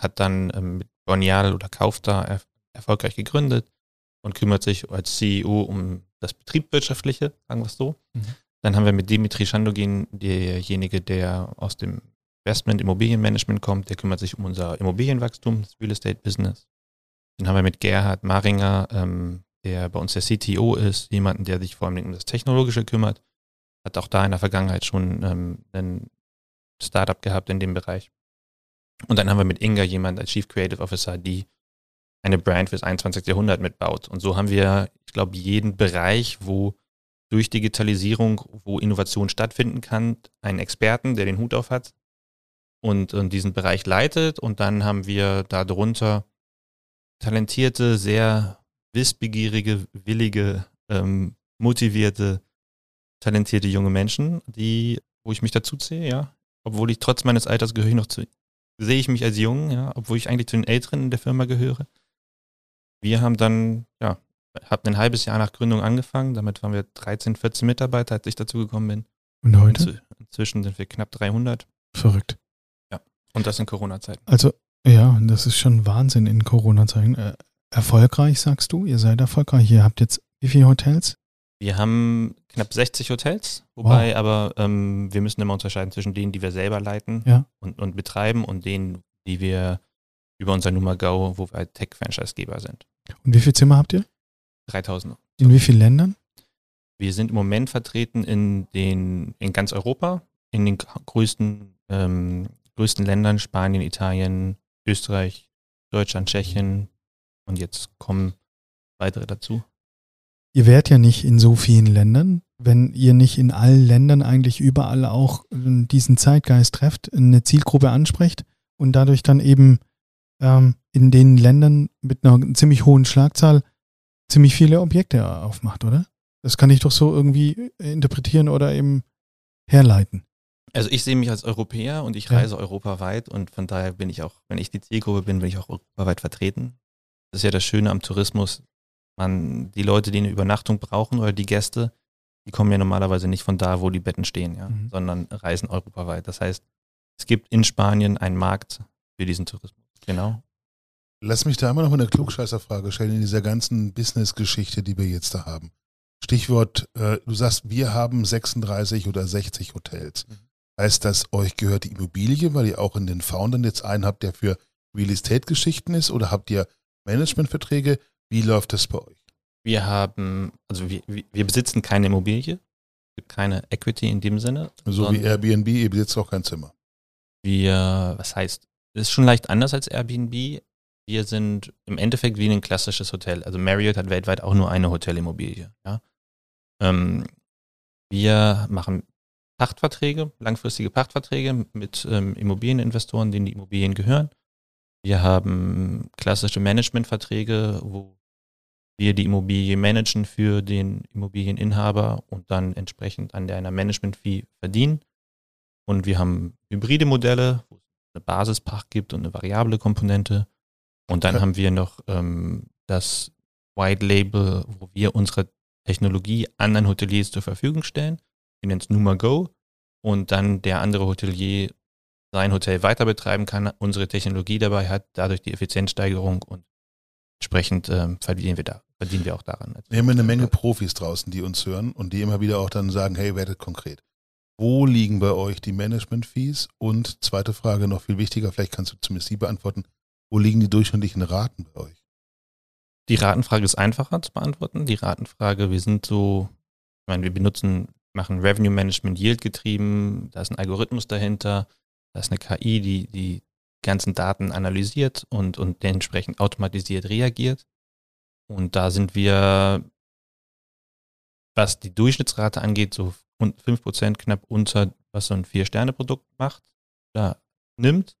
hat dann ähm, mit Bonial oder Kaufda er erfolgreich gegründet und kümmert sich als CEO um das Betriebswirtschaftliche, sagen wir es so. Mhm. Dann haben wir mit Dimitri Schandogin, derjenige, der aus dem Investment, Immobilienmanagement kommt, der kümmert sich um unser Immobilienwachstum, das Real Estate Business. Dann haben wir mit Gerhard Maringer, ähm, der bei uns der CTO ist, jemanden, der sich vor allem um das Technologische kümmert. Hat auch da in der Vergangenheit schon ähm, ein Startup gehabt in dem Bereich. Und dann haben wir mit Inga jemanden als Chief Creative Officer, die eine Brand fürs 21. Jahrhundert mitbaut. Und so haben wir, ich glaube, jeden Bereich, wo durch Digitalisierung, wo Innovation stattfinden kann, einen Experten, der den Hut auf hat und, und diesen Bereich leitet. Und dann haben wir darunter talentierte, sehr wissbegierige, willige, ähm, motivierte, talentierte junge Menschen, die, wo ich mich dazu zähle, ja. Obwohl ich trotz meines Alters gehöre ich noch zu, sehe ich mich als jung, ja, obwohl ich eigentlich zu den Älteren in der Firma gehöre. Wir haben dann, ja, habe ein halbes Jahr nach Gründung angefangen, damit waren wir 13, 14 Mitarbeiter, als ich dazu gekommen bin. Und heute? Inzw- Inzwischen sind wir knapp 300 Verrückt. und das in Corona-Zeiten. Also, ja, das ist schon Wahnsinn in Corona-Zeiten. Äh, erfolgreich, sagst du? Ihr seid erfolgreich. Ihr habt jetzt wie viele Hotels? Wir haben knapp 60 Hotels, wobei aber ähm, wir müssen immer unterscheiden zwischen denen, die wir selber leiten Ja. und, und betreiben und denen, die wir über unser Nummer Go, wo wir halt Tech-Franchise-Geber sind. Und wie viele Zimmer habt ihr? 3000. In wie vielen Ländern? Wir sind im Moment vertreten in den in ganz Europa, in den größten, ähm, größten Ländern, Spanien, Italien, Österreich, Deutschland, Tschechien und jetzt kommen weitere dazu. Ihr wärt ja nicht in so vielen Ländern, wenn ihr nicht in allen Ländern eigentlich überall auch äh, diesen Zeitgeist trefft, eine Zielgruppe ansprecht und dadurch dann eben ähm, in den Ländern mit einer ziemlich hohen Schlagzahl ziemlich viele Objekte aufmacht, oder? Das kann ich doch so irgendwie interpretieren oder eben herleiten. Also ich sehe mich als Europäer und ich Ja. reise europaweit und von daher bin ich auch, wenn ich die Zielgruppe bin, bin ich auch europaweit vertreten. Das ist ja das Schöne am Tourismus. Man, die Leute, die eine Übernachtung brauchen oder die Gäste, die kommen ja normalerweise nicht von da, wo die Betten stehen, ja, Mhm. sondern reisen europaweit. Das heißt, es gibt in Spanien einen Markt für diesen Tourismus. Genau. Lass mich da immer noch mal eine Klugscheißerfrage stellen in dieser ganzen Business-Geschichte, die wir jetzt da haben. Stichwort, äh, du sagst, wir haben 36 oder 60 Hotels. Mhm. Heißt das, euch gehört die Immobilie, weil ihr auch in den Foundern jetzt einen habt, der für Real Estate-Geschichten ist? Oder habt ihr Managementverträge? Wie läuft das bei euch? Wir haben, also wir, wir besitzen keine Immobilie, es gibt keine Equity in dem Sinne. So wie Airbnb, ihr besitzt auch kein Zimmer. Wir, was heißt, ist schon leicht anders als Airbnb. Wir sind im Endeffekt wie ein klassisches Hotel. Also Marriott hat weltweit auch nur eine Hotelimmobilie. Ja? Ähm, wir machen Pachtverträge, langfristige Pachtverträge mit ähm, Immobilieninvestoren, denen die Immobilien gehören. Wir haben klassische Managementverträge, wo wir die Immobilie managen für den Immobilieninhaber und dann entsprechend an der einer Management-Fee verdienen. Und wir haben hybride Modelle, wo es eine Basispacht gibt und eine variable Komponente. Und dann Okay. haben wir noch ähm, das White Label, wo wir unsere Technologie anderen Hoteliers zur Verfügung stellen. Wir nennen es Numa Go. Und dann der andere Hotelier sein Hotel weiter betreiben kann, unsere Technologie dabei hat, dadurch die Effizienzsteigerung und entsprechend ähm, verdienen wir da, verdienen wir auch daran. Wir haben eine Menge Profis draußen, die uns hören und die immer wieder auch dann sagen, hey, werdet konkret. Wo liegen bei euch die Management-Fees? Und zweite Frage, noch viel wichtiger, vielleicht kannst du zumindest die beantworten. Wo liegen die durchschnittlichen Raten bei euch? Die Ratenfrage ist einfacher zu beantworten. Die Ratenfrage, wir sind so, ich meine, wir benutzen, machen Revenue Management Yield getrieben, da ist ein Algorithmus dahinter, da ist eine KI, die die ganzen Daten analysiert und, und dementsprechend automatisiert reagiert. Und da sind wir, was die Durchschnittsrate angeht, so un- 5% knapp unter, was so ein Vier-Sterne-Produkt macht, da nimmt.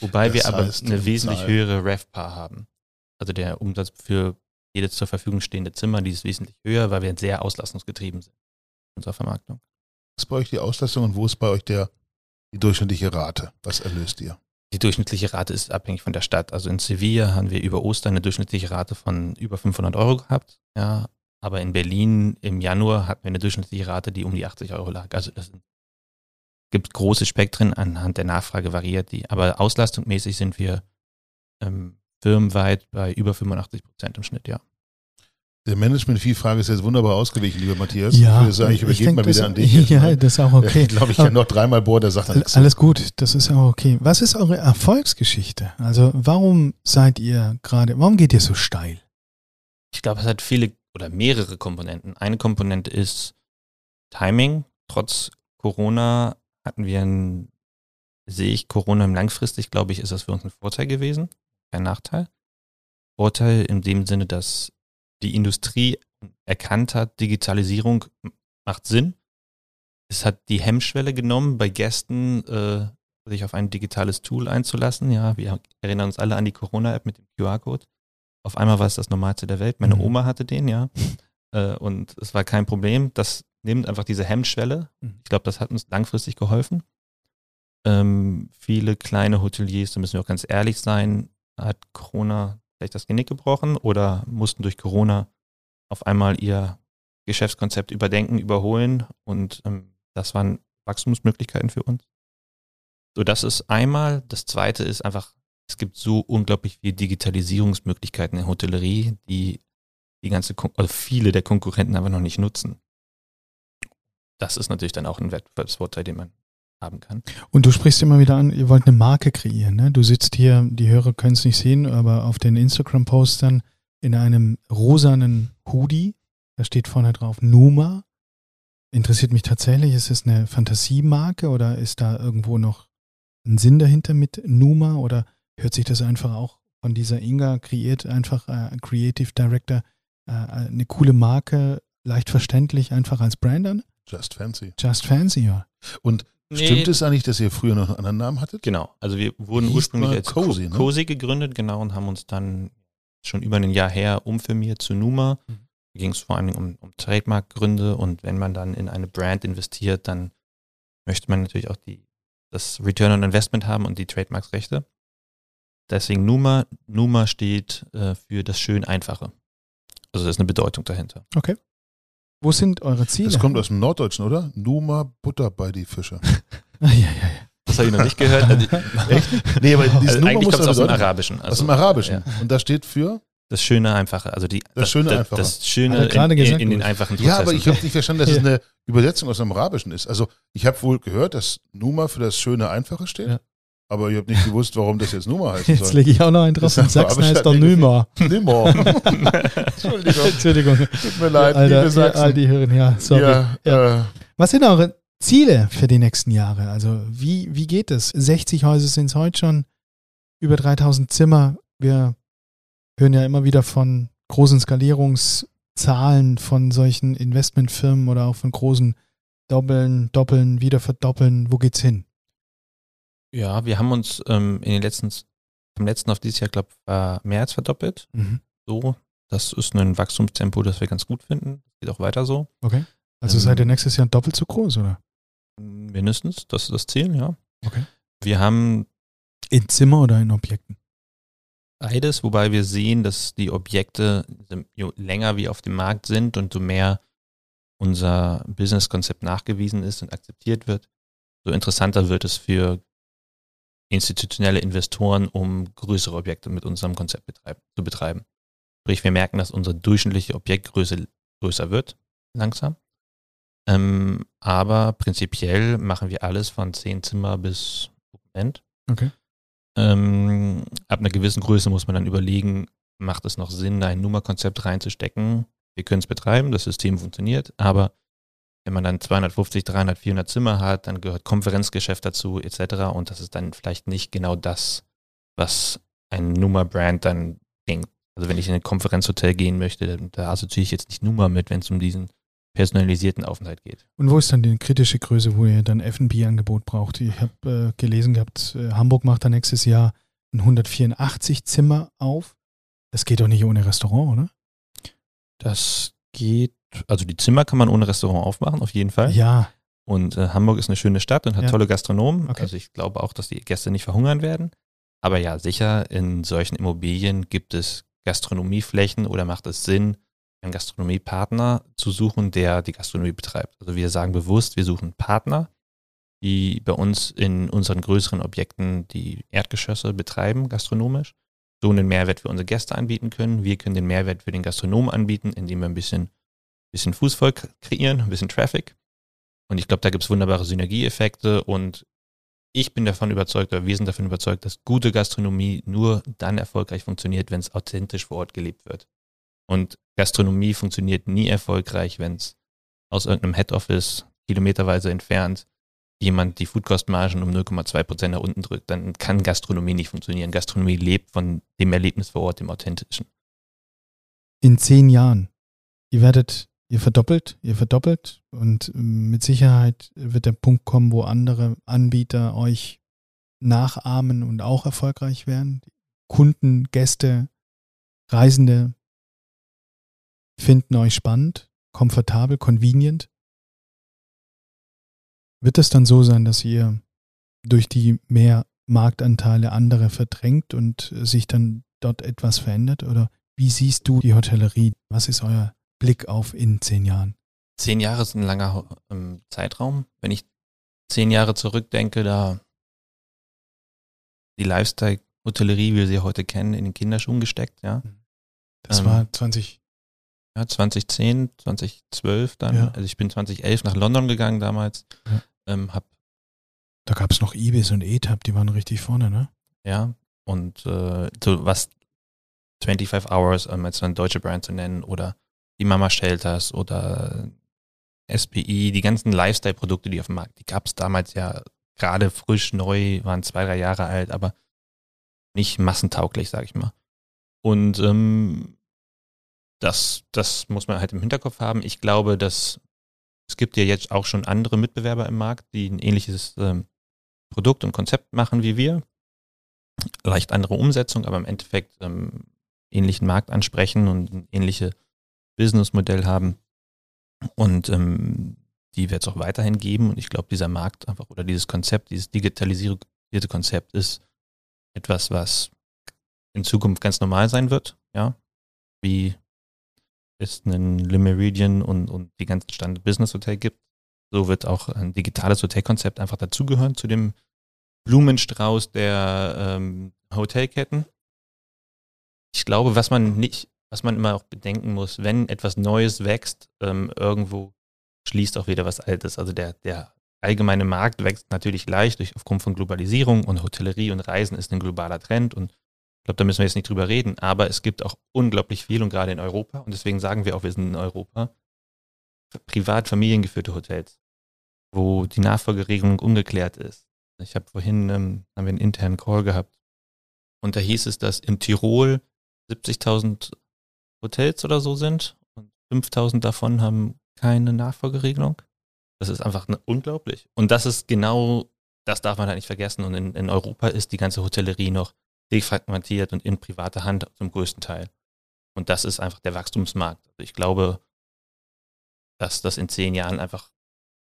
Wobei Das wir aber heißt, eine wesentlich Zahl- höhere RevPAR haben. Also der Umsatz für jedes zur Verfügung stehende Zimmer, die ist wesentlich höher, weil wir sehr auslastungsgetrieben sind. Unserer Vermarktung. Was ist bei euch die Auslastung und wo ist bei euch der, die durchschnittliche Rate? Was erlöst ihr? Die durchschnittliche Rate ist abhängig von der Stadt. Also in Sevilla haben wir über Ostern eine durchschnittliche Rate von über 500 Euro gehabt. Ja, aber in Berlin im Januar hatten wir eine durchschnittliche Rate, die um die 80 Euro lag. Also sind, gibt große Spektren anhand der Nachfrage variiert die. Aber auslastungsmäßig sind wir ähm, firmenweit bei über 85 Prozent im Schnitt, ja. Der Management-Fee-Frage ist jetzt wunderbar ausgewichen, lieber Matthias. Ja, ich würde sagen, ich übergebe denk, mal das- wieder an dich. jetzt Ja, das ist auch okay. Ich glaube, ich kann noch dreimal bohren, der sagt dann nichts. Alles gut, das ist auch okay. Was ist eure Erfolgsgeschichte? Also warum seid ihr gerade, warum geht ihr so steil? Ich glaube, es hat viele oder mehrere Komponenten. Eine Komponente ist Timing. Trotz Corona hatten wir ein, sehe ich Corona langfristig, glaube ich, ist das für uns ein Vorteil gewesen, kein Nachteil. Vorteil in dem Sinne, dass die Industrie erkannt hat, Digitalisierung macht Sinn. Es hat die Hemmschwelle genommen, bei Gästen äh, sich auf ein digitales Tool einzulassen. Ja, wir erinnern uns alle an die Corona-App mit dem QR-Code. Auf einmal war es das Normalste der Welt. Meine Mhm. Oma hatte den, ja. Äh, und es war kein Problem. Das nimmt einfach diese Hemmschwelle. Mhm. Ich glaube, das hat uns langfristig geholfen. Ähm, viele kleine Hoteliers, da müssen wir auch ganz ehrlich sein, hat Corona vielleicht das Genick gebrochen oder mussten durch Corona auf einmal ihr Geschäftskonzept überdenken, überholen und ähm, das waren Wachstumsmöglichkeiten für uns. So, das ist einmal. Das zweite ist einfach, es gibt so unglaublich viele Digitalisierungsmöglichkeiten in der Hotellerie, die die ganze, also viele der Konkurrenten einfach noch nicht nutzen. Das ist natürlich dann auch ein Wettbewerbsvorteil, den man haben kann. Und du sprichst immer wieder an, ihr wollt eine Marke kreieren. Ne? Du sitzt hier, die Hörer können es nicht sehen, aber auf den Instagram-Postern in einem rosanen Hoodie, da steht vorne drauf Numa. Interessiert mich tatsächlich, ist es eine Fantasiemarke oder ist da irgendwo noch ein Sinn dahinter mit Numa oder hört sich das einfach auch von dieser Inga kreiert, einfach äh, Creative Director, äh, eine coole Marke, leicht verständlich, einfach als Brand an? Just fancy. Just fancy, ja. Stimmt es eigentlich, dass ihr früher noch einen anderen Namen hattet? Genau. Also wir wurden Hieß ursprünglich als Cozy, ne? Cozy gegründet, genau, und haben uns dann schon über ein Jahr her umfirmiert zu Numa. Mhm. Da ging es vor allem um, um Trademark-Gründe und wenn man dann in eine Brand investiert, dann möchte man natürlich auch die, das Return on Investment haben und die Trademarksrechte. Deswegen Numa. Numa steht äh, für das schön Einfache. Also da ist eine Bedeutung dahinter. Wo sind eure Ziele? Das kommt aus dem Norddeutschen, oder? Numa Butter bei die Fische. Ja, ja, ja. Das habe ich noch nicht gehört. Also, Echt? Nee, aber also Numa eigentlich muss kommt es aus dem Arabischen. Also, aus dem Arabischen. Ja. Und das steht für? Das schöne Einfache, also die, Das schöne das, Einfache. Das Schöne in, gesagt, in, in den einfachen Prozessen. Ja, aber ich habe nicht verstanden, dass es Ja. eine Übersetzung aus dem Arabischen ist. Also ich habe wohl gehört, dass Numa für das schöne Einfache steht, Ja. Aber ich habe nicht gewusst, warum das jetzt Numa heißen Jetzt lege ich auch noch einen drauf. In Sachsen heißt doch Nümer. Nimmer. Entschuldigung, Entschuldigung. tut mir leid, Alter, liebe Sachsen. all die Hören, ja, sorry. ja, Äh, Was sind eure Ziele für die nächsten Jahre? Also wie, wie geht es? 60 Häuser sind es heute schon, über 3000 Zimmer. Wir hören ja immer wieder von großen Skalierungszahlen von solchen Investmentfirmen oder auch von großen Doppeln, Doppeln, wieder verdoppeln. Wo geht's hin? Ja, wir haben uns ähm, in den letzten, vom letzten auf dieses Jahr, glaube ich, mehr als verdoppelt. Mhm. So, das ist ein Wachstumstempo, das wir ganz gut finden. Geht auch weiter so. Okay. Also Ähm, seid ihr nächstes Jahr doppelt so groß, oder? Mindestens, das ist das Ziel, ja. Okay. Wir haben In Zimmer oder in Objekten? beides, wobei wir sehen, dass die Objekte, je länger wir auf dem Markt sind und so mehr unser Businesskonzept nachgewiesen ist und akzeptiert wird, so interessanter wird es für institutionelle Investoren, um größere Objekte mit unserem Konzept betreib zu betreiben. Sprich, wir merken, dass unsere durchschnittliche Objektgröße größer wird, langsam. Ähm, aber prinzipiell machen wir alles von 10 Zimmer bis End. Okay. Ähm, ab einer gewissen Größe muss man dann überlegen, macht es noch Sinn, da ein Nummerkonzept reinzustecken? Wir können es betreiben, das System funktioniert, aber wenn man dann 250, 300, 400 Zimmer hat, dann gehört Konferenzgeschäft dazu etc. Und das ist dann vielleicht nicht genau das, was ein Nummer-Brand dann denkt. Also wenn ich in ein Konferenzhotel gehen möchte, da assoziiere ich jetzt nicht Nummer mit, wenn es um diesen personalisierten Aufenthalt geht. Und wo ist dann die kritische Größe, wo ihr dann F&B-Angebot braucht? Ich habe äh, gelesen gehabt, äh, Hamburg macht da nächstes Jahr ein 184 Zimmer auf. Das geht doch nicht ohne Restaurant, oder? Das geht, also die Zimmer kann man ohne Restaurant aufmachen, auf jeden Fall. Ja. Und äh, Hamburg ist eine schöne Stadt und hat Ja. tolle Gastronomen. Okay. Also ich glaube auch, dass die Gäste nicht verhungern werden. Aber ja, sicher, in solchen Immobilien gibt es Gastronomieflächen oder macht es Sinn, einen Gastronomiepartner zu suchen, der die Gastronomie betreibt. Also wir sagen bewusst, wir suchen Partner, die bei uns in unseren größeren Objekten die Erdgeschosse betreiben, gastronomisch, so einen Mehrwert für unsere Gäste anbieten können. Wir können den Mehrwert für den Gastronomen anbieten, indem wir ein bisschen, bisschen Fußvolk kreieren, ein bisschen Traffic. Und ich glaube, da gibt es wunderbare Synergieeffekte und ich bin davon überzeugt, oder wir sind davon überzeugt, dass gute Gastronomie nur dann erfolgreich funktioniert, wenn es authentisch vor Ort gelebt wird. Und Gastronomie funktioniert nie erfolgreich, wenn es aus irgendeinem Head Office kilometerweise entfernt jemand die Foodkostmargen um 0,2 Prozent nach unten drückt. Dann kann Gastronomie nicht funktionieren. Gastronomie lebt von dem Erlebnis vor Ort, dem authentischen. In zehn Jahren. Ihr werdet, ihr verdoppelt, ihr verdoppelt und ähm, mit Sicherheit wird der Punkt kommen, wo andere Anbieter euch nachahmen und auch erfolgreich werden. Kunden, Gäste, Reisende finden euch spannend, komfortabel, convenient. Wird es dann so sein, dass ihr durch die mehr Marktanteile andere verdrängt und sich dann dort etwas verändert? Oder wie siehst du die Hotellerie? Was ist euer Blick auf in zehn Jahren? Zehn Jahre ist ein langer ähm, Zeitraum. Wenn ich zehn Jahre zurückdenke, da die Lifestyle-Hotellerie, wie wir sie heute kennen, in den Kinderschuhen gesteckt, ja. Das Ähm, war 20. Ja, 2010, 2012 dann. Ja. Also ich bin 2011 nach London gegangen damals. Ja. Ähm, hab, Da gab es noch Ibis und ETAP, die waren richtig vorne, ne? ja, und äh, so was 25 Hours, um jetzt eine deutsche Brand zu nennen, oder die Mama Shelters oder SPI, die ganzen Lifestyle-Produkte, die auf dem Markt, die gab es damals ja gerade frisch neu, waren zwei, drei Jahre alt, aber nicht massentauglich, sag ich mal. Und ähm, das, das muss man halt im Hinterkopf haben. Ich glaube, dass es gibt ja jetzt auch schon andere Mitbewerber im Markt, die ein ähnliches ähm, Produkt und Konzept machen wie wir. Leicht andere Umsetzung, aber im Endeffekt ähm, ähnlichen Markt ansprechen und ein ähnliches Businessmodell haben. Und ähm, die wird es auch weiterhin geben. Und ich glaube, dieser Markt einfach oder dieses Konzept, dieses digitalisierte Konzept ist etwas, was in Zukunft ganz normal sein wird. Ja, wie es einen Le Meridian und, und die ganzen Standard Business Hotel gibt. So wird auch ein digitales Hotelkonzept einfach dazugehören zu dem Blumenstrauß der ähm, Hotelketten. ich glaube, was man nicht, was man immer auch bedenken muss, wenn etwas Neues wächst, ähm, irgendwo schließt auch wieder was Altes. Also der, der allgemeine Markt wächst natürlich leicht durch, aufgrund von Globalisierung und Hotellerie und Reisen ist ein globaler Trend und ich glaube, da müssen wir jetzt nicht drüber reden, aber es gibt auch unglaublich viel und gerade in Europa und deswegen sagen wir auch, wir sind in Europa, privat familiengeführte Hotels, wo die Nachfolgeregelung ungeklärt ist. Ich habe vorhin ähm, haben wir einen internen Call gehabt und da hieß es, dass in Tirol 70.000 Hotels oder so sind und 5.000 davon haben keine Nachfolgeregelung. Das ist einfach ne, unglaublich. Und das ist genau, das darf man halt nicht vergessen. Und in, in Europa ist die ganze Hotellerie noch defragmentiert und in privater Hand zum größten Teil. Und das ist einfach der Wachstumsmarkt. Also ich glaube, dass das in zehn Jahren einfach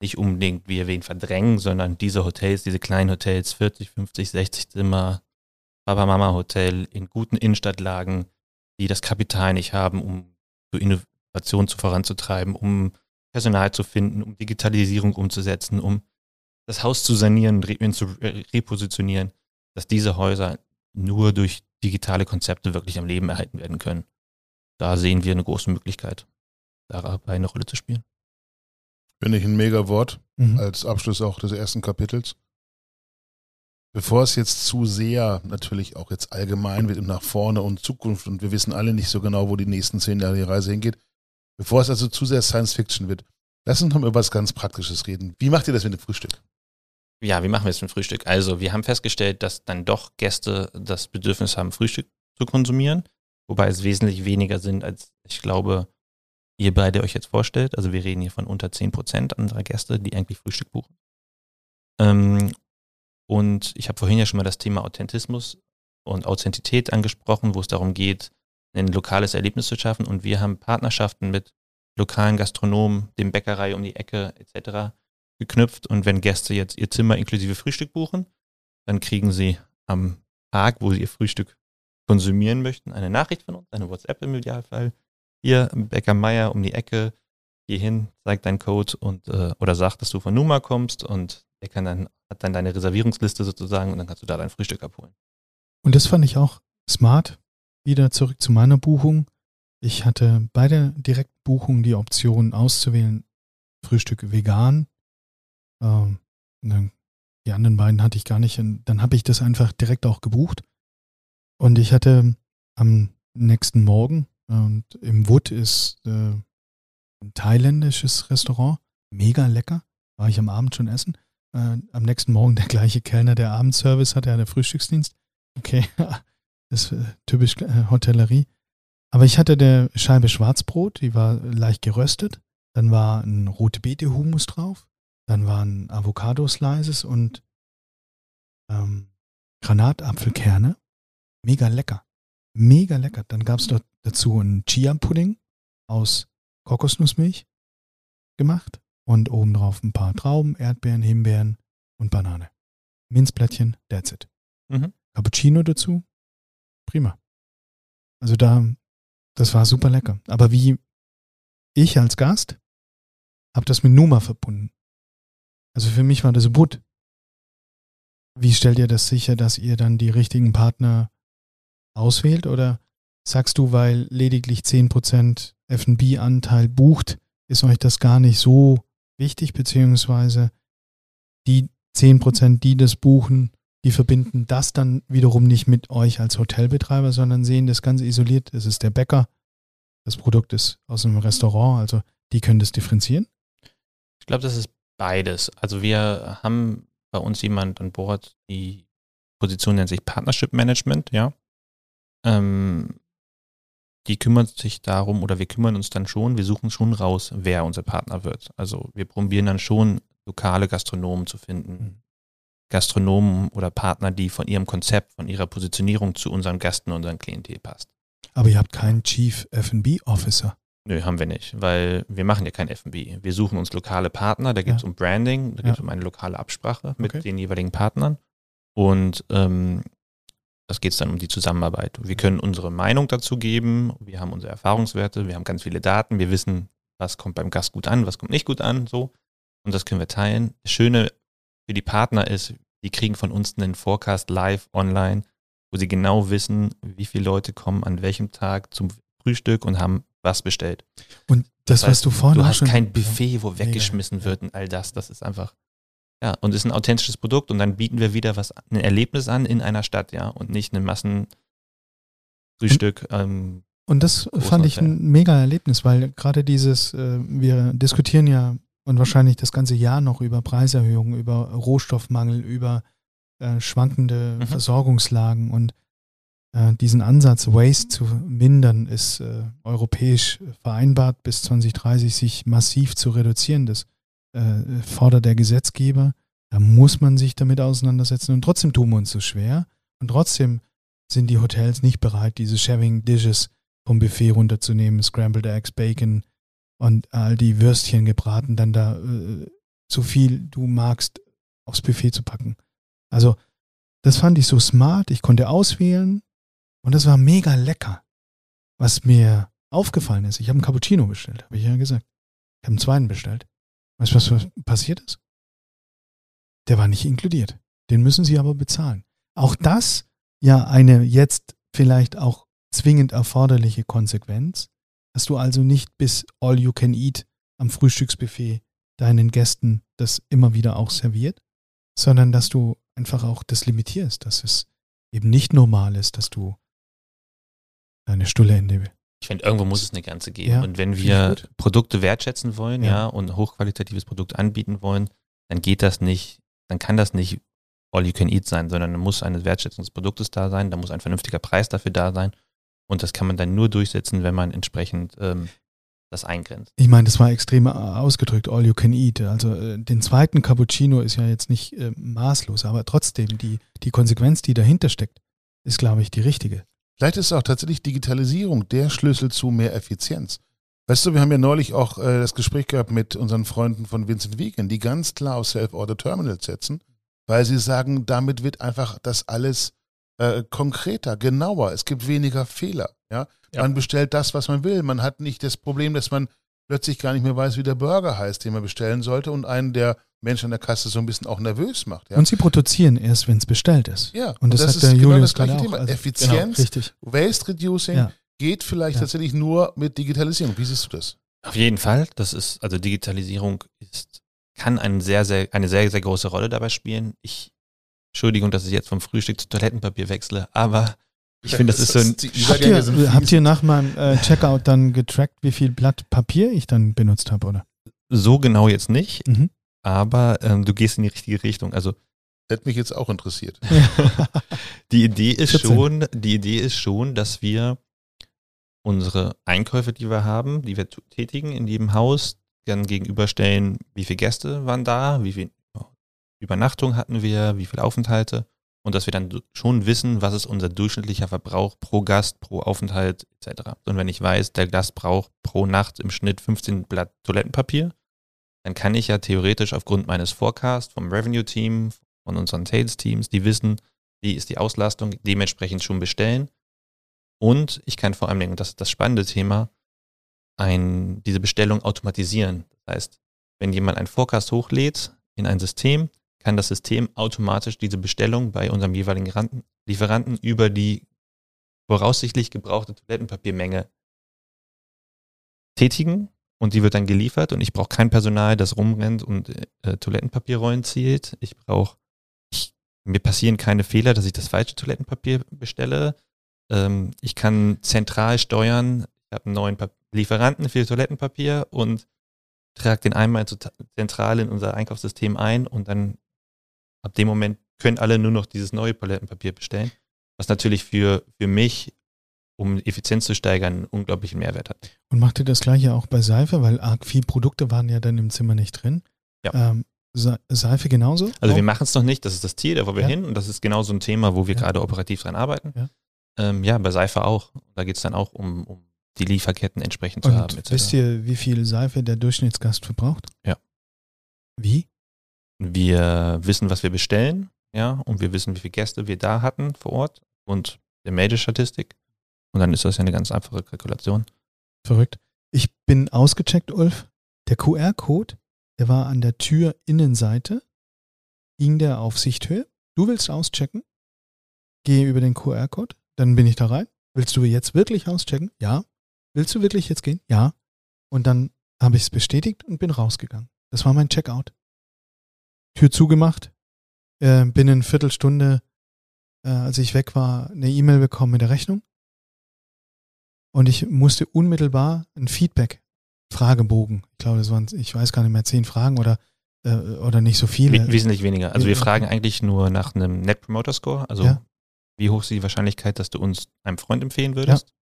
nicht unbedingt wir wen verdrängen, sondern diese Hotels, diese kleinen Hotels, 40, 50, 60 Zimmer, Papa-Mama-Hotel in guten Innenstadtlagen, die das Kapital nicht haben, um so Innovation zu voranzutreiben, um Personal zu finden, um Digitalisierung umzusetzen, um das Haus zu sanieren und zu repositionieren, dass diese Häuser nur durch digitale Konzepte wirklich am Leben erhalten werden können. Da sehen wir eine große Möglichkeit, dabei eine Rolle zu spielen. Finde ich ein mega Wort mhm. als Abschluss auch des ersten Kapitels. Bevor es jetzt zu sehr natürlich auch jetzt allgemein wird und nach vorne und Zukunft und wir wissen alle nicht so genau, wo die nächsten zehn Jahre die Reise hingeht, Bevor es also zu sehr Science Fiction wird, lass uns noch mal über was ganz Praktisches reden. Wie macht ihr das mit dem Frühstück? Ja, wie machen wir es mit dem Frühstück? Also, wir haben festgestellt, dass dann doch Gäste das Bedürfnis haben, Frühstück zu konsumieren, wobei es wesentlich weniger sind, als ich glaube, ihr beide euch jetzt vorstellt. Also, wir reden hier von unter 10 Prozent unserer Gäste, die eigentlich Frühstück buchen. Ähm, und ich habe vorhin ja schon mal das Thema Authentismus und Authentität angesprochen, wo es darum geht, ein lokales Erlebnis zu schaffen. Und wir haben Partnerschaften mit lokalen Gastronomen, dem Bäckerei um die Ecke etc. geknüpft. Und wenn Gäste jetzt ihr Zimmer inklusive Frühstück buchen, dann kriegen sie am Tag, wo sie ihr Frühstück konsumieren möchten, eine Nachricht von uns, eine WhatsApp im Idealfall. Hier, Bäcker Meier um die Ecke, geh hin, zeig deinen Code und äh, oder sag, dass du von Numa kommst und der kann dann, hat dann deine Reservierungsliste sozusagen und dann kannst du da dein Frühstück abholen. Und das fand ich auch smart, wieder zurück zu meiner Buchung. Ich hatte bei der Direktbuchung die Option auszuwählen, Frühstück vegan. Ähm, die anderen beiden hatte ich gar nicht. Dann habe ich das einfach direkt auch gebucht. Und ich hatte am nächsten Morgen, und im Wood ist äh, ein thailändisches Restaurant, mega lecker. War ich am Abend schon essen. Äh, am nächsten Morgen der gleiche Kellner, der Abendservice hatte, ja der Frühstücksdienst. Okay, Das ist äh, typisch äh, Hotellerie. Aber ich hatte eine Scheibe Schwarzbrot, die war leicht geröstet. Dann war ein rote Beete Humus drauf. Dann waren Avocado-Slices und ähm, Granatapfelkerne. Mega lecker. Mega lecker. Dann gab es dazu einen Chia-Pudding aus Kokosnussmilch gemacht und obendrauf ein paar Trauben, Erdbeeren, Himbeeren und Banane. Minzblättchen, that's it. Mhm. Cappuccino dazu, prima. Also da, das war super lecker. Aber wie ich als Gast habe das mit Numa verbunden. Also für mich war das Wood. Wie stellt ihr das sicher, dass ihr dann die richtigen Partner auswählt? Oder sagst du, weil lediglich 10% FB-Anteil bucht, ist euch das gar nicht so wichtig, beziehungsweise die 10%, die das buchen, die verbinden das dann wiederum nicht mit euch als Hotelbetreiber, sondern sehen das Ganze isoliert. Es ist der Bäcker, das Produkt ist aus einem Restaurant, also die können das differenzieren. Ich glaube, das ist beides. Also wir haben bei uns jemand an Bord, die Position nennt sich Partnership Management, ja. Ähm, die kümmert sich darum oder wir kümmern uns dann schon, wir suchen schon raus, wer unser Partner wird. Also wir probieren dann schon, lokale Gastronomen zu finden, mhm. Gastronomen oder Partner, die von ihrem Konzept, von ihrer Positionierung zu unseren Gästen, unseren Klientel passt. Aber ihr habt keinen Chief F&B Officer. Nö, haben wir nicht, weil wir machen ja kein F&B. Wir suchen uns lokale Partner, da geht es ja. um Branding, da geht es um eine lokale Absprache mit okay. den jeweiligen Partnern und ähm, das geht es dann um die Zusammenarbeit. Wir können unsere Meinung dazu geben, wir haben unsere Erfahrungswerte, wir haben ganz viele Daten, wir wissen, was kommt beim Gast gut an, was kommt nicht gut an, so. Und das können wir teilen. Das Schöne für die Partner ist, die kriegen von uns einen Forecast live online wo sie genau wissen, wie viele Leute kommen an welchem Tag zum Frühstück und haben was bestellt. Und das, Das heißt, was du vorhin Du hast kein Buffet, wo Mega, weggeschmissen ja. wird und all das. Das ist einfach, ja, und ist ein authentisches Produkt und dann bieten wir wieder was, ein Erlebnis an in einer Stadt, ja, und nicht ein Massenfrühstück. Ähm, Und das fand ich ein mega Erlebnis, weil gerade dieses, äh, wir diskutieren ja und wahrscheinlich das ganze Jahr noch über Preiserhöhungen, über Rohstoffmangel, über äh, schwankende Mhm. Versorgungslagen und äh, diesen Ansatz, Waste zu mindern, ist äh, europäisch vereinbart, bis 2030 sich massiv zu reduzieren. Das äh, fordert der Gesetzgeber. Da muss man sich damit auseinandersetzen und trotzdem tun wir uns so schwer und trotzdem sind die Hotels nicht bereit, diese Sharing Dishes vom Buffet runterzunehmen, Scrambled Eggs, Bacon und all die Würstchen gebraten, dann da äh, so viel du magst aufs Buffet zu packen. Also das fand ich so smart. Ich konnte auswählen und das war mega lecker. Was mir aufgefallen ist, ich habe einen Cappuccino bestellt, habe ich ja gesagt. Ich habe einen zweiten bestellt. Weißt du, was passiert ist? Der war nicht inkludiert. Den müssen sie aber bezahlen. Auch das ja eine jetzt vielleicht auch zwingend erforderliche Konsequenz, dass du also nicht bis all you can eat am Frühstücksbuffet deinen Gästen das immer wieder auch serviert, sondern dass du einfach auch das limitierst, dass es eben nicht normal ist, dass du deine Stulle in die ich finde, irgendwo muss es eine Grenze geben. Ja, und wenn wir. Produkte wertschätzen wollen, Ja. ja. und ein hochqualitatives Produkt anbieten wollen, dann geht das nicht, dann kann das nicht all you can eat sein, sondern dann muss eine Wertschätzung des Produktes da sein, da muss ein vernünftiger Preis dafür da sein. Und das kann man dann nur durchsetzen, wenn man entsprechend ähm, das eingrenzt. Ich meine, das war extrem äh, ausgedrückt, all you can eat. Also äh, den zweiten Cappuccino ist ja jetzt nicht äh, maßlos, aber trotzdem die, die Konsequenz, die dahinter steckt, ist, glaube ich, die richtige. Vielleicht ist auch tatsächlich Digitalisierung der Schlüssel zu mehr Effizienz. Weißt du, wir haben ja neulich auch äh, das Gespräch gehabt mit unseren Freunden von Vincent Wiegen, die ganz klar auf Self-Order Terminals setzen, weil sie sagen, damit wird einfach das alles äh, konkreter, genauer. Es gibt weniger Fehler. Ja? Ja. Man bestellt das, was man will. Man hat nicht das Problem, dass man plötzlich gar nicht mehr weiß, wie der Burger heißt, den man bestellen sollte und einen der Menschen an der Kasse so ein bisschen auch nervös macht. Ja, Und sie produzieren erst, wenn es bestellt ist. ja. Und das, hat ist der genau Julius das gleiche gerade Thema. auch. Also, Effizienz, Genau, richtig. Waste Reducing Ja. geht vielleicht Ja. tatsächlich nur mit Digitalisierung. Wie siehst du das? Auf jeden Fall. Das ist, also Digitalisierung ist, kann eine sehr, sehr, eine sehr, sehr große Rolle dabei spielen. Ich, Entschuldigung, dass ich jetzt vom Frühstück zu Toilettenpapier wechsle, aber ich finde, das ist so ein, Habt ihr, habt fies. ihr nach meinem äh, Checkout dann getrackt, wie viel Blatt Papier ich dann benutzt habe, oder? so genau jetzt nicht, Mhm. Aber ähm, du gehst in die richtige Richtung. Also Hätte mich jetzt auch interessiert. die Idee ist 14. schon, die Idee ist schon, dass wir unsere Einkäufe, die wir haben, die wir tätigen in jedem Haus, dann gegenüberstellen, wie viele Gäste waren da, wie viel Übernachtung hatten wir, wie viele Aufenthalte und dass wir dann schon wissen, was ist unser durchschnittlicher Verbrauch pro Gast, pro Aufenthalt etc. Und wenn ich weiß, der Gast braucht pro Nacht im Schnitt 15 Blatt Toilettenpapier, dann kann ich ja theoretisch aufgrund meines Forecasts vom Revenue-Team, von unseren Sales-Teams, die wissen, wie ist die Auslastung, dementsprechend schon bestellen. Und ich kann vor allem, und das ist das spannende Thema, ein, diese Bestellung automatisieren. Das heißt, wenn jemand einen Forecast hochlädt in ein System, kann das System automatisch diese Bestellung bei unserem jeweiligen Lieferanten, Lieferanten über die voraussichtlich gebrauchte Toilettenpapiermenge tätigen und die wird dann geliefert und ich brauche kein Personal, das rumrennt und äh, Toilettenpapierrollen zielt. Ich brauche, mir passieren keine Fehler, dass ich das falsche Toilettenpapier bestelle. Ähm, ich kann zentral steuern, ich habe einen neuen Pap Lieferanten für Toilettenpapier und trage den einmal zentral in unser Einkaufssystem ein und dann ab dem Moment können alle nur noch dieses neue Toilettenpapier bestellen, was natürlich für, für mich, um Effizienz zu steigern, einen unglaublichen Mehrwert hat. Und macht ihr das gleiche auch bei Seife? Weil arg viel Produkte waren ja dann im Zimmer nicht drin. Ja. Ähm, Se- Seife genauso? Also wir machen es noch nicht, das ist das Ziel, da wollen wir Ja. hin und das ist genau so ein Thema, wo wir Ja. gerade operativ dran arbeiten. Ja. Ähm, ja, bei Seife auch. Da geht es dann auch um, um die Lieferketten entsprechend zu haben. Und etc. wisst ihr, wie viel Seife der Durchschnittsgast verbraucht? Ja. Wie? Wir wissen, was wir bestellen, ja, und wir wissen, wie viele Gäste wir da hatten vor Ort und der Meldestatistik. Und dann ist das ja eine ganz einfache Kalkulation. Verrückt. Ich bin ausgecheckt, Ulf. Der QR-Code, der war an der Tür Innenseite, ging der auf Sichthöhe. Du willst auschecken? gehe über den QR-Code, dann bin ich da rein. Willst du jetzt wirklich auschecken? Ja. Willst du wirklich jetzt gehen? Ja. Und dann habe ich es bestätigt und bin rausgegangen. Das war mein Checkout. Tür zugemacht, äh, binnen Viertelstunde, äh, als ich weg war, eine E-Mail bekommen mit der Rechnung. Und ich musste unmittelbar ein Feedback, Fragebogen, ich glaube, das waren, ich weiß gar nicht mehr, zehn Fragen oder, äh, oder nicht so viele. Wesentlich weniger. Also wir fragen eigentlich nur nach einem Net Promoter Score, also ja. wie hoch ist die Wahrscheinlichkeit, dass du uns einem Freund empfehlen würdest. Ja.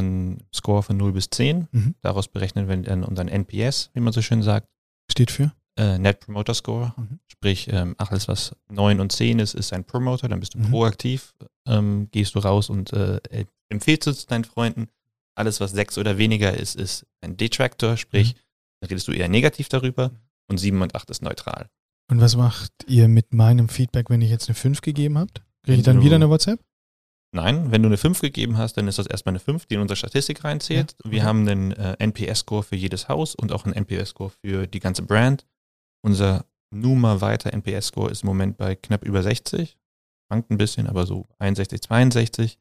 Und Score von 0 bis 10. Mhm. Daraus berechnen wir dann unseren NPS, wie man so schön sagt. Steht für? Äh, Net Promoter Score. Mhm. Sprich, ähm, alles, was 9 und 10 ist, ist ein Promoter. Dann bist du mhm. proaktiv, ähm, gehst du raus und äh, empfehlst es deinen Freunden. Alles, was 6 oder weniger ist, ist ein Detractor. Sprich, mhm. dann redest du eher negativ darüber. Und 7 und 8 ist neutral. Und was macht ihr mit meinem Feedback, wenn ich jetzt eine 5 gegeben habt? Kriege ich dann wieder eine WhatsApp? Nein, wenn du eine 5 gegeben hast, dann ist das erstmal eine 5, die in unsere Statistik reinzählt. Ja. Wir haben einen äh, NPS-Score für jedes Haus und auch einen NPS-Score für die ganze Brand. Unser Numa weiter NPS-Score ist im Moment bei knapp über 60. Schwankt ein bisschen, aber so 61, 62.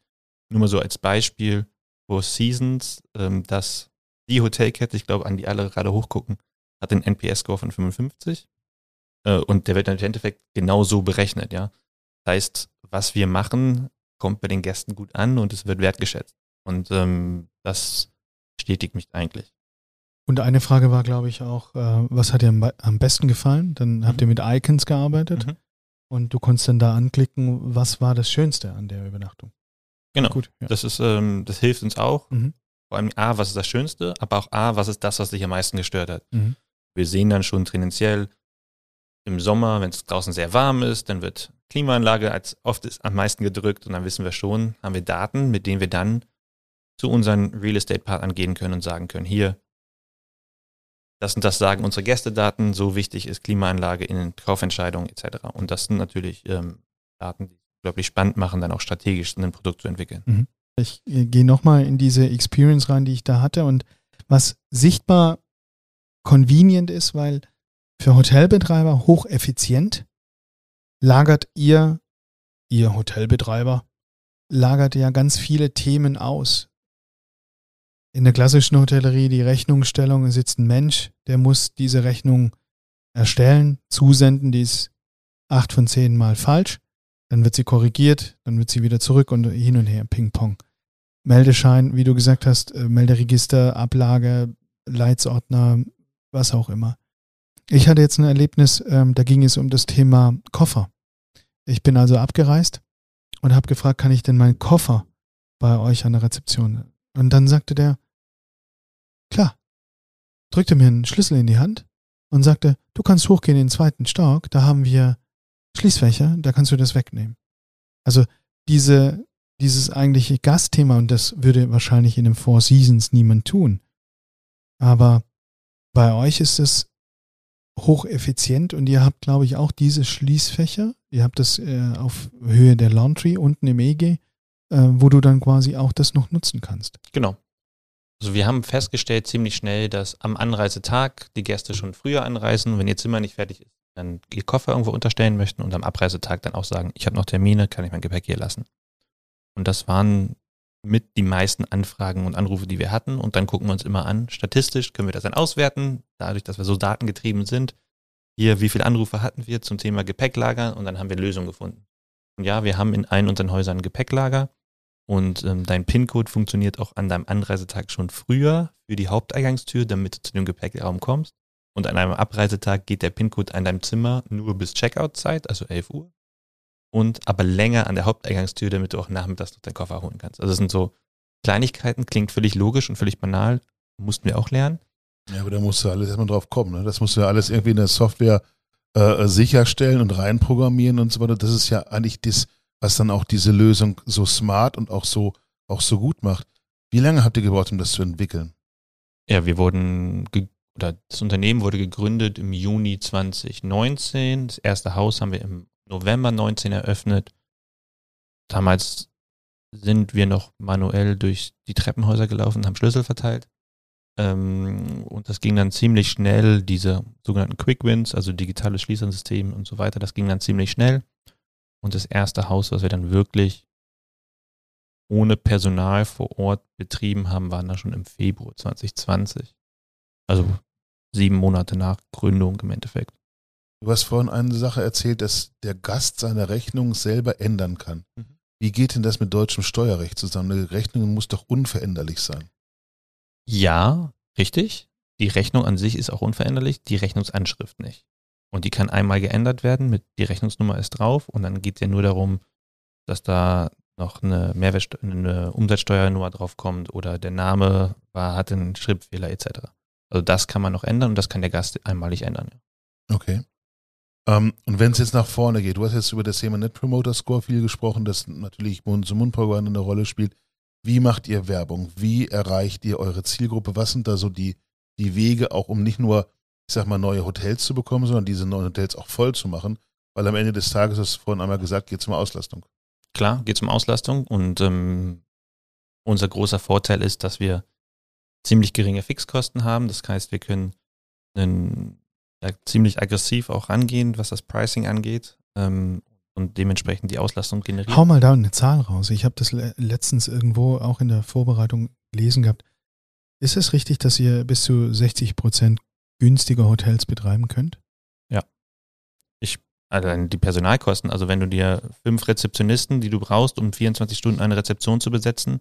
Nur mal so als Beispiel Four Seasons, ähm, dass die Hotelkette, ich glaube, an die alle gerade hochgucken, hat den NPS-Score von 55. Äh, und der wird dann im Endeffekt genauso berechnet, ja. Das heißt, was wir machen, kommt bei den Gästen gut an und es wird wertgeschätzt. Und ähm, das bestätigt mich eigentlich. Und eine Frage war, glaube ich, auch, äh, was hat dir am, am, besten gefallen? Dann mhm. habt ihr mit Icons gearbeitet mhm. und du konntest dann da anklicken, was war das Schönste an der Übernachtung? Genau. Gut, ja. Das ist, ähm, das hilft uns auch. Mhm. Vor allem A, was ist das Schönste, aber auch A, was ist das, was dich am meisten gestört hat. Mhm. Wir sehen dann schon tendenziell im Sommer, wenn es draußen sehr warm ist, dann wird Klimaanlage als oft ist am meisten gedrückt und dann wissen wir schon, haben wir Daten, mit denen wir dann zu unseren Real Estate Partnern gehen können und sagen können, hier, das und das sagen unsere Gästedaten, so wichtig ist Klimaanlage in Kaufentscheidungen etc. Und das sind natürlich ähm, Daten, die unglaublich spannend machen, dann auch strategisch ein Produkt zu entwickeln. Mhm. Ich äh, gehe nochmal in diese Experience rein, die ich da hatte und was sichtbar convenient ist, weil für Hotelbetreiber hocheffizient lagert ihr, ihr Hotelbetreiber, lagert ja ganz viele Themen aus. In der klassischen Hotellerie, die Rechnungsstellung, sitzt ein Mensch, der muss diese Rechnung erstellen, zusenden, die ist acht von zehn Mal falsch. Dann wird sie korrigiert, dann wird sie wieder zurück und hin und her, Ping-Pong. Meldeschein, wie du gesagt hast, äh, Melderegister, Ablage, Leitsordner, was auch immer. Ich hatte jetzt ein Erlebnis, ähm, da ging es um das Thema Koffer. Ich bin also abgereist und habe gefragt, kann ich denn meinen Koffer bei euch an der Rezeption? Und dann sagte der, klar, drückte mir einen Schlüssel in die Hand und sagte, du kannst hochgehen in den zweiten Stock, da haben wir Schließfächer, da kannst du das wegnehmen. Also diese, dieses eigentliche Gastthema, und das würde wahrscheinlich in den Four Seasons niemand tun. Aber bei euch ist es hocheffizient und ihr habt, glaube ich, auch diese Schließfächer. Ihr habt das äh, auf Höhe der Laundry unten im EG, äh, wo du dann quasi auch das noch nutzen kannst. Genau. Also wir haben festgestellt ziemlich schnell, dass am Anreisetag die Gäste schon früher anreisen, wenn ihr Zimmer nicht fertig ist, dann ihr Koffer irgendwo unterstellen möchten und am Abreisetag dann auch sagen, ich habe noch Termine, kann ich mein Gepäck hier lassen. Und das waren mit die meisten Anfragen und Anrufe, die wir hatten. Und dann gucken wir uns immer an, statistisch können wir das dann auswerten, dadurch, dass wir so datengetrieben sind. Hier, wie viele Anrufe hatten wir zum Thema Gepäcklager und dann haben wir Lösungen gefunden. Und ja, wir haben in allen unseren Häusern ein Gepäcklager und ähm, dein PIN-Code funktioniert auch an deinem Anreisetag schon früher für die Haupteingangstür, damit du zu dem Gepäckraum kommst. Und an einem Abreisetag geht der PIN-Code an deinem Zimmer nur bis Checkout-Zeit, also 11 Uhr und aber länger an der Haupteingangstür, damit du auch nachmittags noch deinen Koffer holen kannst. Also das sind so Kleinigkeiten, klingt völlig logisch und völlig banal, mussten wir auch lernen. Ja, aber da musst du alles erstmal drauf kommen. Ne? Das musst du ja alles irgendwie in der Software äh, sicherstellen und reinprogrammieren und so weiter. Das ist ja eigentlich das, was dann auch diese Lösung so smart und auch so, auch so gut macht. Wie lange habt ihr gebraucht, um das zu entwickeln? Ja, wir wurden, oder das Unternehmen wurde gegründet im Juni 2019. Das erste Haus haben wir im November 19 eröffnet. Damals sind wir noch manuell durch die Treppenhäuser gelaufen haben Schlüssel verteilt. Ähm, und das ging dann ziemlich schnell, diese sogenannten Quick Wins, also digitales Schließungssystem und so weiter, das ging dann ziemlich schnell. Und das erste Haus, was wir dann wirklich ohne Personal vor Ort betrieben haben, war dann schon im Februar 2020. Also sieben Monate nach Gründung im Endeffekt. Du hast vorhin eine Sache erzählt, dass der Gast seine Rechnung selber ändern kann. Mhm. Wie geht denn das mit deutschem Steuerrecht zusammen? Eine Rechnung muss doch unveränderlich sein. Ja, richtig. Die Rechnung an sich ist auch unveränderlich, die Rechnungsanschrift nicht. Und die kann einmal geändert werden, mit die Rechnungsnummer ist drauf und dann geht es ja nur darum, dass da noch eine Mehrwertsteuer, eine Umsatzsteuernummer drauf kommt oder der Name war, hat einen Schriftfehler etc. Also das kann man noch ändern und das kann der Gast einmalig ändern. Ja. Okay. Ähm, und wenn es jetzt nach vorne geht, du hast jetzt über das Thema Net Promoter Score viel gesprochen, das natürlich Mund-zu-Mund-Propaganda eine Rolle spielt. Wie macht ihr Werbung? Wie erreicht ihr eure Zielgruppe? Was sind da so die, die Wege, auch um nicht nur, ich sag mal, neue Hotels zu bekommen, sondern diese neuen Hotels auch voll zu machen? Weil am Ende des Tages, hast du vorhin einmal gesagt, geht es um Auslastung. Klar, geht es um Auslastung und ähm, unser großer Vorteil ist, dass wir ziemlich geringe Fixkosten haben. Das heißt, wir können einen, ja, ziemlich aggressiv auch rangehen, was das Pricing angeht ähm, und dementsprechend die Auslastung generieren. Hau mal da eine Zahl raus. Ich habe das le letztens irgendwo auch in der Vorbereitung gelesen gehabt. Ist es richtig, dass ihr bis zu 60 Prozent günstiger Hotels betreiben könnt? Ja. Ich, allein die Personalkosten, also wenn du dir fünf Rezeptionisten, die du brauchst, um 24 Stunden eine Rezeption zu besetzen,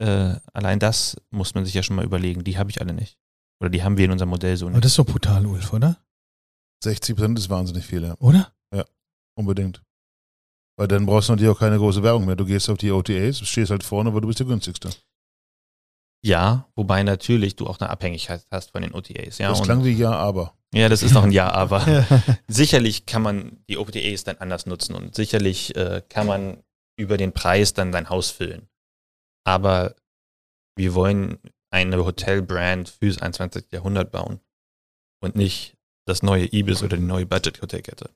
äh, allein das muss man sich ja schon mal überlegen. Die habe ich alle nicht. Oder die haben wir in unserem Modell so Aber nicht. das ist doch brutal, Ulf, oder? 60 Prozent ist wahnsinnig viel, ja. Oder? Unbedingt. Weil dann brauchst du natürlich auch keine große Werbung mehr. Du gehst auf die OTAs, stehst halt vorne, aber du bist der günstigste. Ja, wobei natürlich du auch eine Abhängigkeit hast von den OTAs. Ja, das und- klang wie ja, aber. ja das ist noch ein Ja, aber sicherlich kann man die OTAs dann anders nutzen und sicherlich äh, kann man über den Preis dann dein Haus füllen. Aber wir wollen eine Hotelbrand fürs 21. Jahrhundert bauen und nicht das neue Ibis oder die neue Budget-Hotelkette.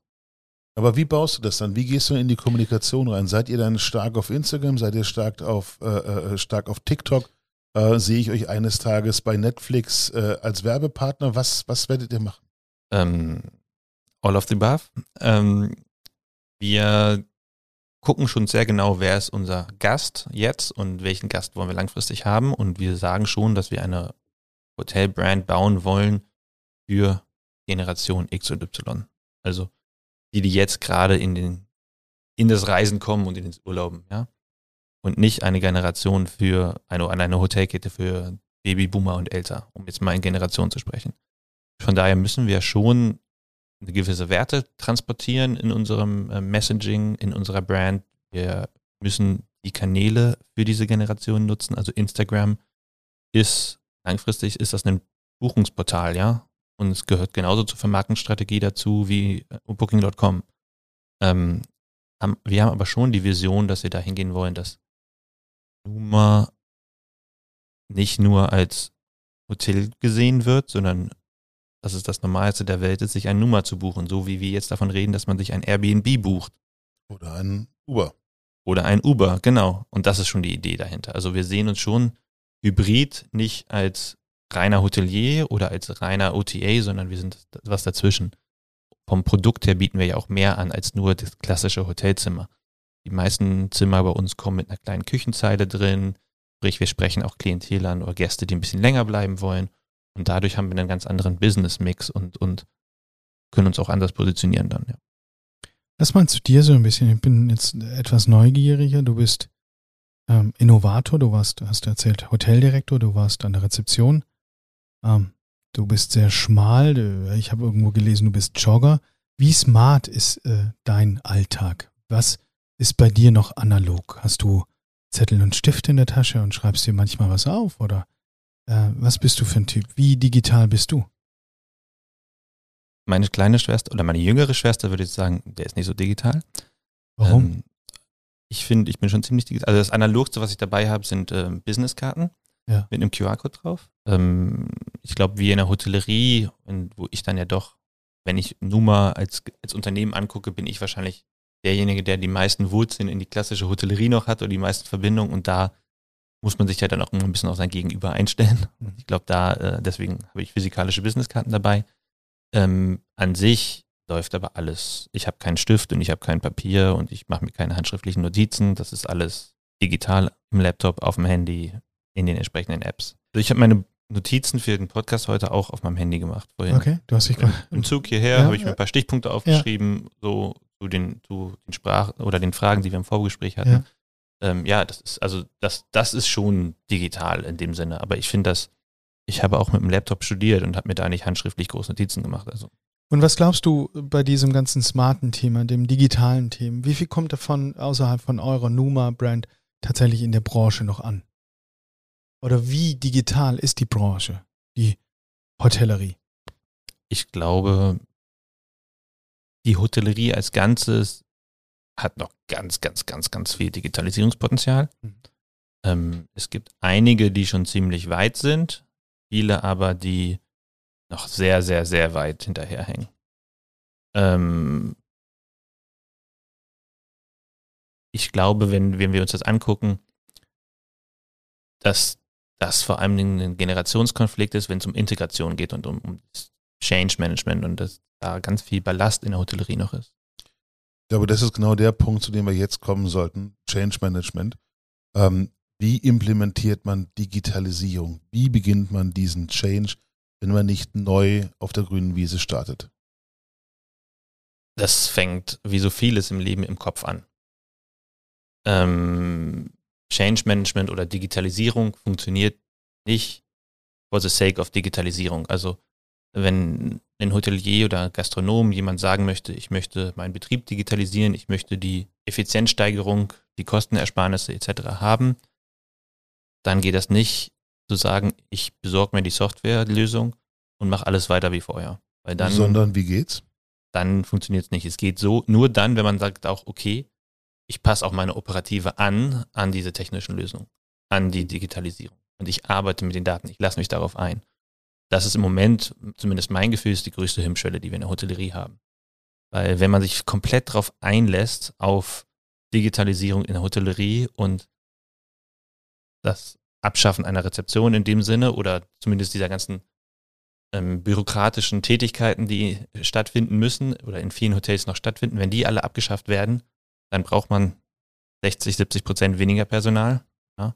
Aber wie baust du das dann? Wie gehst du in die Kommunikation rein? Seid ihr dann stark auf Instagram? Seid ihr stark auf, äh, äh, stark auf TikTok? Äh, sehe ich euch eines Tages bei Netflix äh, als Werbepartner? Was, was werdet ihr machen? ähm, all of the above. Ähm, wir gucken schon sehr genau, wer ist unser Gast jetzt und welchen Gast wollen wir langfristig haben. Und wir sagen schon, dass wir eine Hotelbrand bauen wollen für Generation X und Y. Also die, die jetzt gerade in den in das Reisen kommen und in den Urlauben, ja. Und nicht eine Generation für eine, eine Hotelkette für Babyboomer und älter, um jetzt mal in Generationen zu sprechen. Von daher müssen wir schon gewisse Werte transportieren in unserem äh, Messaging, in unserer Brand. Wir müssen die Kanäle für diese Generation nutzen. Also Instagram ist langfristig ist das ein Buchungsportal, ja. Und es gehört genauso zur Vermarktungsstrategie dazu wie äh, Booking.com. Ähm, wir haben aber schon die Vision, dass wir dahin gehen wollen, dass Numa nicht nur als Hotel gesehen wird, sondern dass es das Normalste der Welt ist, sich ein Nummer zu buchen, so wie wir jetzt davon reden, dass man sich ein Airbnb bucht Oder ein Uber? oder ein Uber, genau. Und das ist schon die Idee dahinter. Also wir sehen uns schon hybrid nicht als reiner Hotelier oder als reiner OTA, sondern wir sind was dazwischen. Vom Produkt her bieten wir ja auch mehr an als nur das klassische Hotelzimmer. Die meisten Zimmer bei uns kommen mit einer kleinen Küchenzeile drin, sprich wir sprechen auch Klientel an oder Gäste, die ein bisschen länger bleiben wollen. Und dadurch haben wir einen ganz anderen Business-Mix und, und können uns auch anders positionieren dann, ja. Lass mal zu dir so ein bisschen. Ich bin jetzt etwas neugieriger. Du bist ähm, Innovator, du warst, hast erzählt, Hoteldirektor, du warst an der Rezeption. Ähm, du bist sehr schmal. Ich habe irgendwo gelesen, du bist Jogger. Wie smart ist äh, dein Alltag? Was ist bei dir noch analog? Hast du Zettel und Stift in der Tasche und schreibst dir manchmal was auf? Oder äh, was bist du für ein Typ? Wie digital bist du? Meine kleine Schwester oder meine jüngere Schwester würde ich sagen, der ist nicht so digital. Warum? Ähm, ich finde, ich bin schon ziemlich digital. Also das Analogste, was ich dabei habe, sind ähm, Businesskarten Ja. mit einem QR-Code drauf. Ähm, ich glaube, wie in der Hotellerie, und wo ich dann ja doch, wenn ich Numa als, als Unternehmen angucke, bin ich wahrscheinlich derjenige, der die meisten Wurzeln in die klassische Hotellerie noch hat oder die meisten Verbindungen. Und da muss man sich ja dann auch ein bisschen auf sein Gegenüber einstellen. Und ich glaube, da, äh, deswegen habe ich physikalische Businesskarten dabei. Ähm, an sich läuft aber alles. Ich habe keinen Stift und ich habe kein Papier und ich mache mir keine handschriftlichen Notizen. Das ist alles digital im Laptop, auf dem Handy, in den entsprechenden Apps. Also ich habe meine Notizen für den Podcast heute auch auf meinem Handy gemacht. Vorhin. Okay, du hast dich Im Zug hierher ja, habe ich mir ein paar Stichpunkte aufgeschrieben, ja. so zu den, zu den Sprachen oder den Fragen, die wir im Vorgespräch hatten. Ja. Ähm, ja, das ist, also das, das ist schon digital in dem Sinne. Aber ich finde das, ich habe auch mit dem Laptop studiert und habe mir da nicht handschriftlich große Notizen gemacht. Also. Und was glaubst du bei diesem ganzen smarten Thema, dem digitalen Thema? Wie viel kommt davon außerhalb von eurer Numa-Brand tatsächlich in der Branche noch an? Oder wie digital ist die Branche, die Hotellerie? Ich glaube, die Hotellerie als Ganzes hat noch ganz, ganz, ganz, ganz viel Digitalisierungspotenzial. Mhm. Ähm, es gibt einige, die schon ziemlich weit sind, viele aber, die noch sehr, sehr, sehr weit hinterherhängen. Ähm, ich glaube, wenn, wenn wir uns das angucken, dass das vor allem ein Generationskonflikt ist, wenn es um Integration geht und um, um Change Management und dass da ganz viel Ballast in der Hotellerie noch ist. Ich glaube, das ist genau der Punkt, zu dem wir jetzt kommen sollten, Change Management. Ähm, wie implementiert man Digitalisierung? Wie beginnt man diesen Change, wenn man nicht neu auf der grünen Wiese startet? Das fängt wie so vieles im Leben im Kopf an. Ähm, Change Management oder Digitalisierung funktioniert nicht for the sake of Digitalisierung. Also wenn ein Hotelier oder Gastronom jemand sagen möchte, ich möchte meinen Betrieb digitalisieren, ich möchte die Effizienzsteigerung, die Kostenersparnisse etc. haben, dann geht das nicht zu sagen, ich besorge mir die Softwarelösung und mache alles weiter wie vorher. Weil dann, Sondern wie geht's? Dann funktioniert es nicht. Es geht so, nur dann, wenn man sagt auch, okay, ich passe auch meine Operative an, an diese technischen Lösungen, an die Digitalisierung. Und ich arbeite mit den Daten, ich lasse mich darauf ein. Das ist im Moment, zumindest mein Gefühl, ist die größte Hemmschwelle, die wir in der Hotellerie haben. Weil wenn man sich komplett darauf einlässt, auf Digitalisierung in der Hotellerie und das Abschaffen einer Rezeption in dem Sinne oder zumindest dieser ganzen ähm, bürokratischen Tätigkeiten, die stattfinden müssen oder in vielen Hotels noch stattfinden, wenn die alle abgeschafft werden, dann braucht man 60, 70 Prozent weniger Personal. Ja?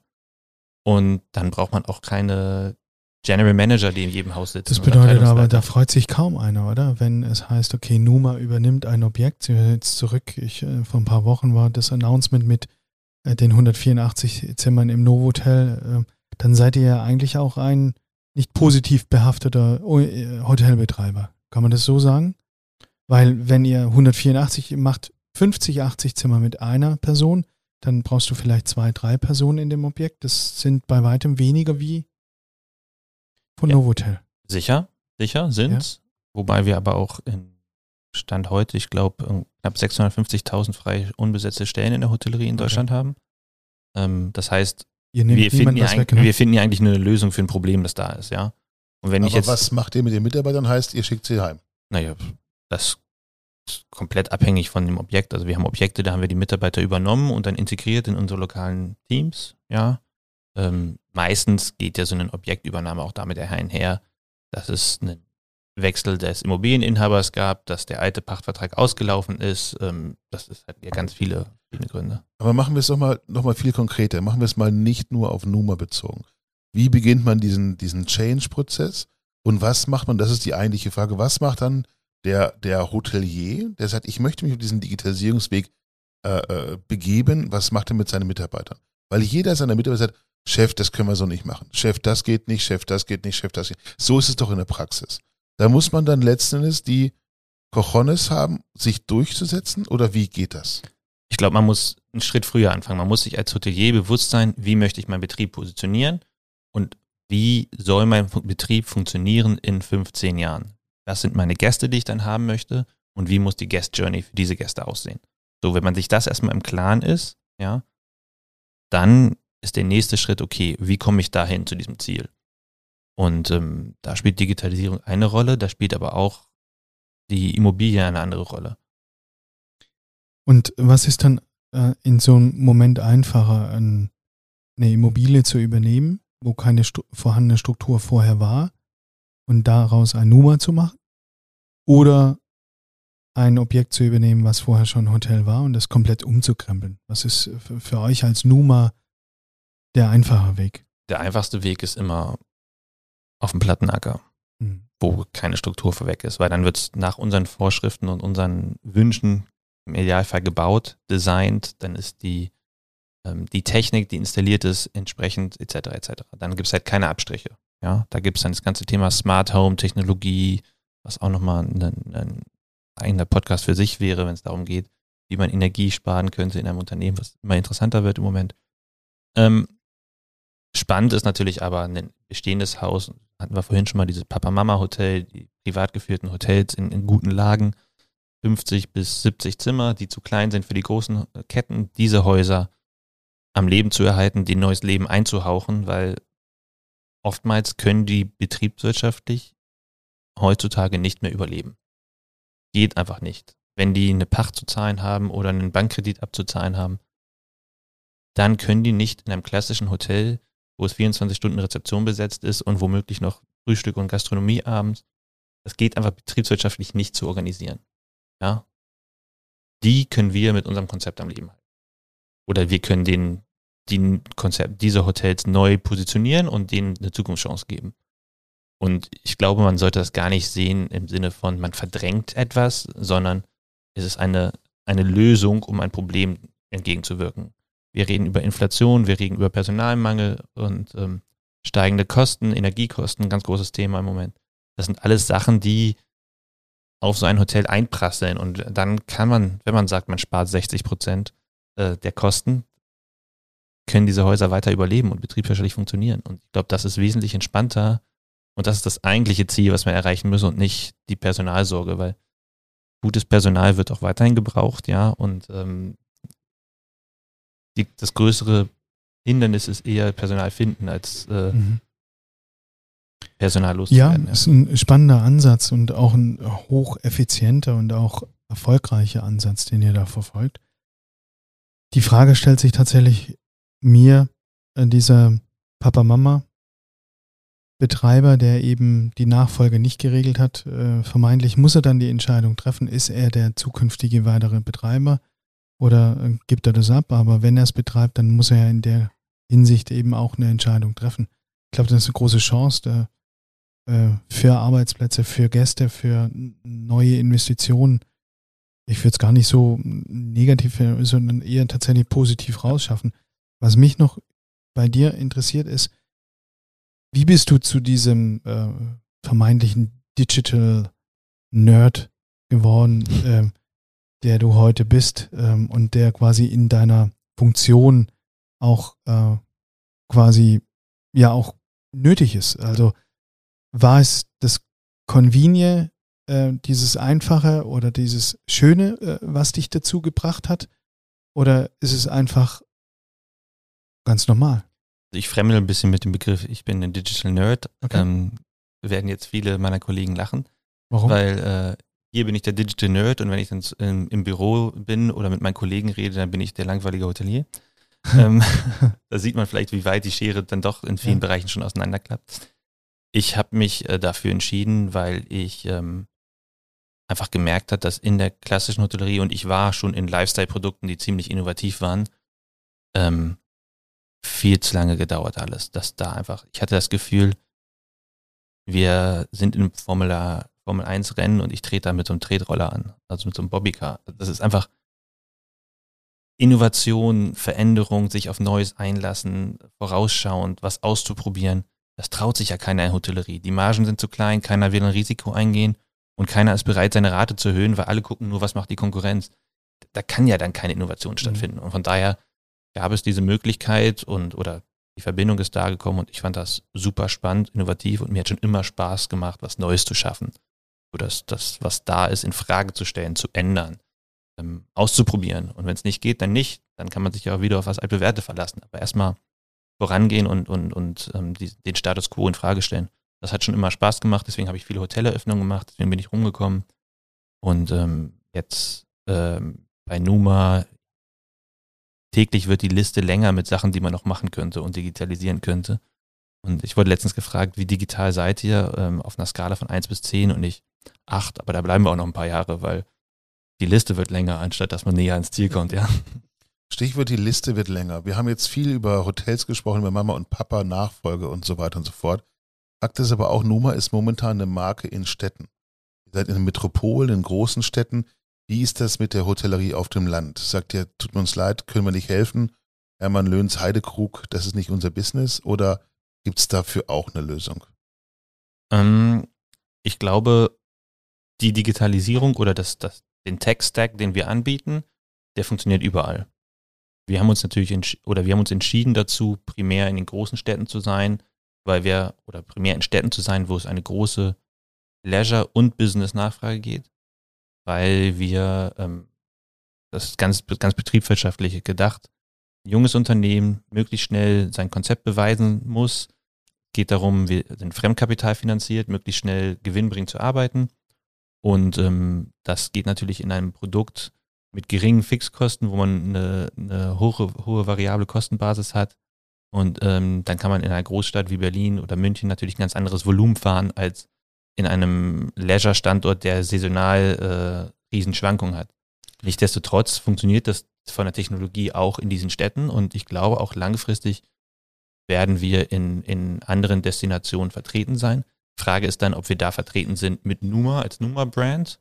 Und dann braucht man auch keine General Manager, die in jedem Haus sitzen. Das bedeutet aber, da freut sich kaum einer, oder? Wenn es heißt, okay, Numa übernimmt ein Objekt, sie jetzt zurück, ich, äh, vor ein paar Wochen war das Announcement mit äh, den 184 Zimmern im Novotel, äh, dann seid ihr ja eigentlich auch ein nicht positiv behafteter äh, Hotelbetreiber. Kann man das so sagen? Weil wenn ihr 184 macht, 50, 80 Zimmer mit einer Person, dann brauchst du vielleicht zwei, drei Personen in dem Objekt. Das sind bei weitem weniger wie von ja. Novotel. Sicher, sicher sind ja. Wobei wir aber auch in Stand heute, ich glaube, knapp 650.000 frei unbesetzte Stellen in der Hotellerie in Deutschland okay. haben. Ähm, das heißt, wir finden, weg, ne? wir finden ja eigentlich eine Lösung für ein Problem, das da ist, ja. Und wenn aber ich jetzt, was macht ihr mit den Mitarbeitern? Heißt, ihr schickt sie heim? Naja, das komplett abhängig von dem Objekt. Also wir haben Objekte, da haben wir die Mitarbeiter übernommen und dann integriert in unsere lokalen Teams, ja. Ähm, meistens geht ja so eine Objektübernahme auch damit einher, dass es einen Wechsel des Immobilieninhabers gab, dass der alte Pachtvertrag ausgelaufen ist. Ähm, das ist halt ja ganz viele, viele Gründe. Aber machen wir es doch mal, noch mal viel konkreter. Machen wir es mal nicht nur auf Numa bezogen. Wie beginnt man diesen, diesen Change-Prozess? Und was macht man, das ist die eigentliche Frage, was macht dann der, der Hotelier, der sagt, ich möchte mich auf diesen Digitalisierungsweg äh, äh, begeben, was macht er mit seinen Mitarbeitern? Weil jeder seiner Mitarbeiter sagt, Chef, das können wir so nicht machen. Chef, das geht nicht, Chef, das geht nicht, Chef, das geht nicht. So ist es doch in der Praxis. Da muss man dann letzten Endes die Cojones haben, sich durchzusetzen oder wie geht das? Ich glaube, man muss einen Schritt früher anfangen. Man muss sich als Hotelier bewusst sein, wie möchte ich meinen Betrieb positionieren und wie soll mein Betrieb funktionieren in 15 Jahren was sind meine Gäste, die ich dann haben möchte und wie muss die Guest Journey für diese Gäste aussehen. So, wenn man sich das erstmal im Klaren ist, ja, dann ist der nächste Schritt, okay, wie komme ich dahin zu diesem Ziel? Und ähm, da spielt Digitalisierung eine Rolle, da spielt aber auch die Immobilie eine andere Rolle. Und was ist dann äh, in so einem Moment einfacher, ein, eine Immobilie zu übernehmen, wo keine stu vorhandene Struktur vorher war und daraus ein Numa zu machen? Oder ein Objekt zu übernehmen, was vorher schon Hotel war und das komplett umzukrempeln? Was ist für euch als Numa der einfache Weg? Der einfachste Weg ist immer auf dem Plattenacker, Hm. wo keine Struktur vorweg ist, weil dann wird es nach unseren Vorschriften und unseren Wünschen im Idealfall gebaut, designt, dann ist die, ähm, die Technik, die installiert ist, entsprechend etc. etc. Dann gibt es halt keine Abstriche. Ja, da gibt es dann das ganze Thema Smart Home, Technologie, was auch nochmal ein, ein eigener Podcast für sich wäre, wenn es darum geht, wie man Energie sparen könnte in einem Unternehmen, was immer interessanter wird im Moment. Ähm, spannend ist natürlich aber ein bestehendes Haus, hatten wir vorhin schon mal dieses Papa-Mama-Hotel, die privat geführten Hotels in, in guten Lagen, 50 bis 70 Zimmer, die zu klein sind für die großen Ketten, diese Häuser am Leben zu erhalten, die neues Leben einzuhauchen, weil oftmals können die betriebswirtschaftlich heutzutage nicht mehr überleben. Geht einfach nicht. Wenn die eine Pacht zu zahlen haben oder einen Bankkredit abzuzahlen haben, dann können die nicht in einem klassischen Hotel, wo es 24 Stunden Rezeption besetzt ist und womöglich noch Frühstück und Gastronomie abends, das geht einfach betriebswirtschaftlich nicht zu organisieren. Ja? Die können wir mit unserem Konzept am Leben halten. Oder wir können den, die Konzept, diese Hotels neu positionieren und denen eine Zukunftschance geben. Und ich glaube, man sollte das gar nicht sehen im Sinne von, man verdrängt etwas, sondern es ist eine, eine Lösung, um ein Problem entgegenzuwirken. Wir reden über Inflation, wir reden über Personalmangel und ähm, steigende Kosten, Energiekosten, ganz großes Thema im Moment. Das sind alles Sachen, die auf so ein Hotel einprasseln. Und dann kann man, wenn man sagt, man spart 60 Prozent äh, der Kosten, können diese Häuser weiter überleben und betriebswirtschaftlich funktionieren. Und ich glaube, das ist wesentlich entspannter. Und das ist das eigentliche Ziel, was wir erreichen müssen und nicht die Personalsorge, weil gutes Personal wird auch weiterhin gebraucht, ja. Und ähm, die, das größere Hindernis ist eher Personal finden als äh, Mhm. Personal Ja, loszuwerden. ist ein spannender Ansatz und auch ein hocheffizienter und auch erfolgreicher Ansatz, den ihr da verfolgt. Die Frage stellt sich tatsächlich mir, äh, dieser Papa-Mama-Betreiber, der eben die Nachfolge nicht geregelt hat, äh, vermeintlich muss er dann die Entscheidung treffen, ist er der zukünftige weitere Betreiber oder äh, gibt er das ab? Aber wenn er es betreibt, dann muss er ja in der Hinsicht eben auch eine Entscheidung treffen. Ich glaube, das ist eine große Chance da, äh, für Arbeitsplätze, für Gäste, für neue Investitionen. Ich würde es gar nicht so negativ, äh, sondern eher tatsächlich positiv rausschaffen. Was mich noch bei dir interessiert ist, wie bist du zu diesem äh, vermeintlichen Digital Nerd geworden, ähm, der du heute bist ähm, und der quasi in deiner Funktion auch äh, quasi ja auch nötig ist. Also war es das Convenient, äh, dieses Einfache oder dieses Schöne, äh, was dich dazu gebracht hat? Oder ist es einfach ganz normal? Ich fremdel ein bisschen mit dem Begriff, ich bin ein Digital Nerd. Okay. Ähm, werden jetzt viele meiner Kollegen lachen, Warum? weil äh, hier bin ich der Digital Nerd und wenn ich dann im, im Büro bin oder mit meinen Kollegen rede, dann bin ich der langweilige Hotelier. ähm, da sieht man vielleicht, wie weit die Schere dann doch in vielen Ja. Bereichen schon auseinanderklappt. Ich habe mich äh, dafür entschieden, weil ich ähm, einfach gemerkt habe, dass in der klassischen Hotellerie und ich war schon in Lifestyle-Produkten, die ziemlich innovativ waren, ähm, viel zu lange gedauert alles. Dass da einfach, ich hatte das Gefühl, wir sind im Formel, A- Formel 1 Rennen und ich trete da mit so einem Tretroller an, also mit so einem Bobbycar. Das ist einfach Innovation, Veränderung, sich auf Neues einlassen, vorausschauend, was auszuprobieren. Das traut sich ja keiner in Hotellerie. Die Margen sind zu klein, keiner will ein Risiko eingehen und keiner ist bereit, seine Rate zu erhöhen, weil alle gucken nur, was macht die Konkurrenz. Da kann ja dann keine Innovation stattfinden. Und von daher gab es diese Möglichkeit und oder die Verbindung ist da gekommen und ich fand das super spannend, innovativ und mir hat schon immer Spaß gemacht, was Neues zu schaffen. Das, das, was da ist, in Frage zu stellen, zu ändern, ähm, auszuprobieren. Und wenn es nicht geht, dann nicht. Dann kann man sich ja auch wieder auf was altbewährte verlassen. Aber erstmal vorangehen und, und, und ähm, die, den Status quo in Frage stellen. Das hat schon immer Spaß gemacht, deswegen habe ich viele Hoteleröffnungen gemacht, deswegen bin ich rumgekommen. Und ähm, jetzt ähm, bei Numa täglich wird die Liste länger mit Sachen, die man noch machen könnte und digitalisieren könnte. Und ich wurde letztens gefragt, wie digital seid ihr ähm, auf einer Skala von 1 bis 10 und ich 8, aber da bleiben wir auch noch ein paar Jahre, weil die Liste wird länger, anstatt dass man näher ans Ziel kommt, ja. Stichwort, die Liste wird länger. Wir haben jetzt viel über Hotels gesprochen, über Mama und Papa, Nachfolge und so weiter und so fort. Fakt ist aber auch, Numa ist momentan eine Marke in Städten. Ihr seid in Metropolen, in großen Städten. Wie ist das mit der Hotellerie auf dem Land? Sagt ihr, tut mir uns leid, können wir nicht helfen? Hermann Löhns Heidekrug, das ist nicht unser Business? Oder gibt es dafür auch eine Lösung? Ähm, ich glaube, die Digitalisierung oder das, das, den Tech-Stack, den wir anbieten, der funktioniert überall. Wir haben uns natürlich oder wir haben uns entschieden dazu, primär in den großen Städten zu sein, weil wir oder primär in Städten zu sein, wo es eine große Leisure- und Business-Nachfrage geht, weil wir ähm, das ist ganz, ganz betriebswirtschaftlich gedacht, ein junges Unternehmen möglichst schnell sein Konzept beweisen muss. Geht darum, wir sind Fremdkapital finanziert, möglichst schnell gewinnbringend zu arbeiten. Und ähm, das geht natürlich in einem Produkt mit geringen Fixkosten, wo man eine, eine hohe, hohe variable Kostenbasis hat. Und ähm, dann kann man in einer Großstadt wie Berlin oder München natürlich ein ganz anderes Volumen fahren als in einem Leisure-Standort, der saisonal äh, Riesenschwankungen hat. Nichtsdestotrotz funktioniert das von der Technologie auch in diesen Städten und ich glaube auch langfristig werden wir in, in anderen Destinationen vertreten sein. Frage ist dann, ob wir da vertreten sind mit Numa als Numa-Brand,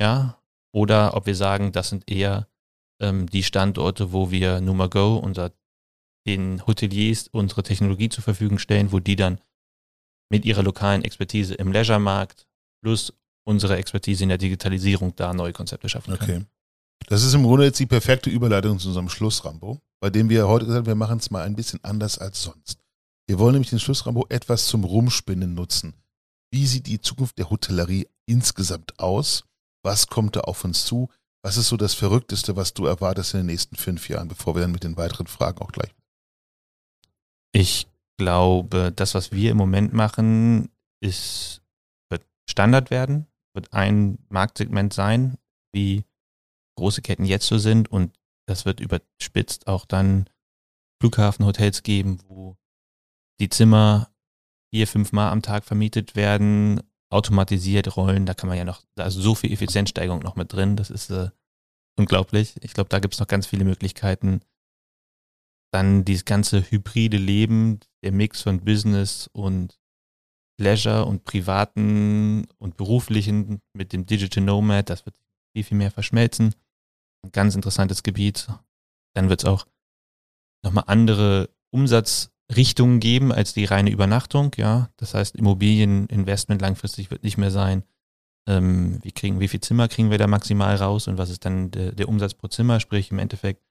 ja, oder ob wir sagen, das sind eher ähm, die Standorte, wo wir Numa Go unser den Hoteliers unsere Technologie zur Verfügung stellen, wo die dann mit ihrer lokalen Expertise im Leisure-Markt plus unsere Expertise in der Digitalisierung da neue Konzepte schaffen können. Okay. Das ist im Grunde jetzt die perfekte Überleitung zu unserem Schlussrambo, bei dem wir heute gesagt haben, wir machen es mal ein bisschen anders als sonst. Wir wollen nämlich den Schlussrambo etwas zum Rumspinnen nutzen. Wie sieht die Zukunft der Hotellerie insgesamt aus? Was kommt da auf uns zu? Was ist so das Verrückteste, was du erwartest in den nächsten fünf Jahren, bevor wir dann mit den weiteren Fragen auch gleich. Ich glaube, das, was wir im Moment machen, ist, wird Standard werden, wird ein Marktsegment sein, wie große Ketten jetzt so sind und das wird überspitzt auch dann Flughafenhotels geben, wo die Zimmer vier, fünf Mal am Tag vermietet werden, automatisiert rollen, da kann man ja noch, da ist so viel Effizienzsteigerung noch mit drin, das ist äh, unglaublich. Ich glaube, da gibt es noch ganz viele Möglichkeiten. Dann dieses ganze hybride Leben, der Mix von Business und Leisure und privaten und beruflichen mit dem Digital Nomad, das wird viel, viel mehr verschmelzen. Ein ganz interessantes Gebiet. Dann wird es auch nochmal andere Umsatzrichtungen geben als die reine Übernachtung. Ja, das heißt, Immobilieninvestment langfristig wird nicht mehr sein. Ähm, wie kriegen, wie viel Zimmer kriegen wir da maximal raus und was ist dann der, der Umsatz pro Zimmer? Sprich im Endeffekt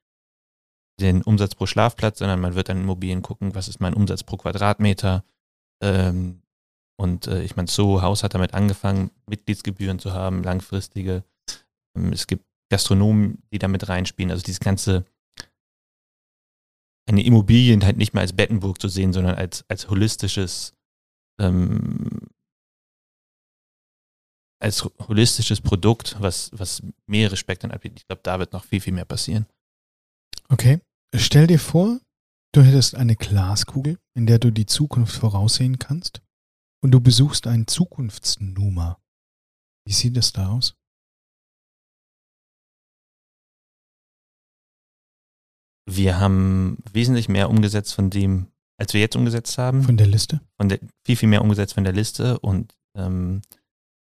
den Umsatz pro Schlafplatz, sondern man wird dann Immobilien gucken, was ist mein Umsatz pro Quadratmeter. Ähm, und äh, ich meine, so Haus hat damit angefangen, Mitgliedsgebühren zu haben, langfristige. Ähm, es gibt Gastronomen, die damit reinspielen. Also dieses ganze, eine Immobilien halt nicht mehr als Bettenburg zu sehen, sondern als, als holistisches, ähm, als holistisches Produkt, was, was mehrere Spektren anbietet. Ich glaube, da wird noch viel, viel mehr passieren. Okay. Stell dir vor, du hättest eine Glaskugel, in der du die Zukunft voraussehen kannst und du besuchst einen Zukunftsnuma. Wie sieht es da aus? Wir haben wesentlich mehr umgesetzt von dem, als wir jetzt umgesetzt haben. Von der Liste? Von der, viel, viel mehr umgesetzt von der Liste und ähm,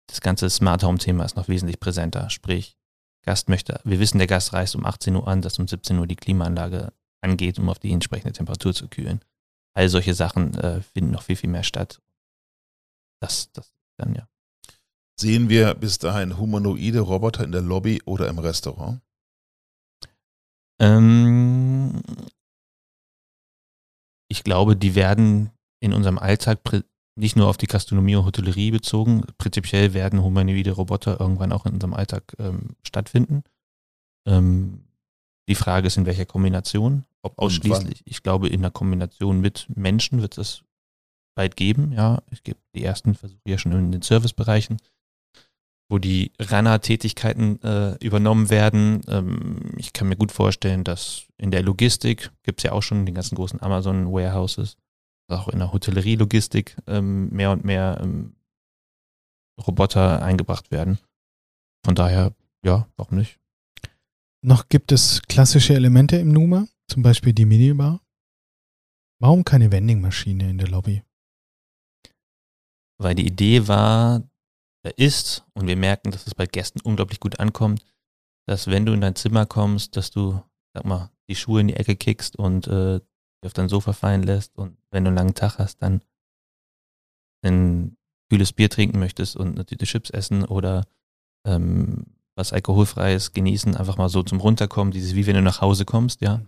das ganze Smart Home Thema ist noch wesentlich präsenter. Sprich, Gast möchte, wir wissen, der Gast reist um 18 Uhr an, dass um 17 Uhr die Klimaanlage angeht, um auf die entsprechende Temperatur zu kühlen. All solche Sachen äh, finden noch viel, viel mehr statt. Das, das dann ja. Sehen wir bis dahin humanoide Roboter in der Lobby oder im Restaurant? Ähm, ich glaube, die werden in unserem Alltag nicht nur auf die Gastronomie und Hotellerie bezogen, prinzipiell werden humanoide Roboter irgendwann auch in unserem Alltag ähm, stattfinden. Ähm, die Frage ist, in welcher Kombination, ob ausschließlich. Ich glaube, in der Kombination mit Menschen wird es bald geben. Ja, es gibt die ersten Versuche ja schon in den Servicebereichen wo die Runner-Tätigkeiten äh, übernommen werden. Ähm, ich kann mir gut vorstellen, dass in der Logistik gibt es ja auch schon den ganzen großen Amazon-Warehouses, auch in der Hotellerie-Logistik ähm, mehr und mehr ähm, Roboter eingebracht werden. Von daher ja, warum nicht? Noch gibt es klassische Elemente im Numa, zum Beispiel die Minibar. Warum keine Vending-Maschine in der Lobby? Weil die Idee war, er ist, und wir merken, dass es bei Gästen unglaublich gut ankommt, dass wenn du in dein Zimmer kommst, dass du, sag mal, die Schuhe in die Ecke kickst und äh, auf dein Sofa fallen lässt und wenn du einen langen Tag hast, dann ein kühles Bier trinken möchtest und eine Tüte Chips essen oder ähm, was alkoholfreies genießen, einfach mal so zum Runterkommen, dieses wie wenn du nach Hause kommst, ja.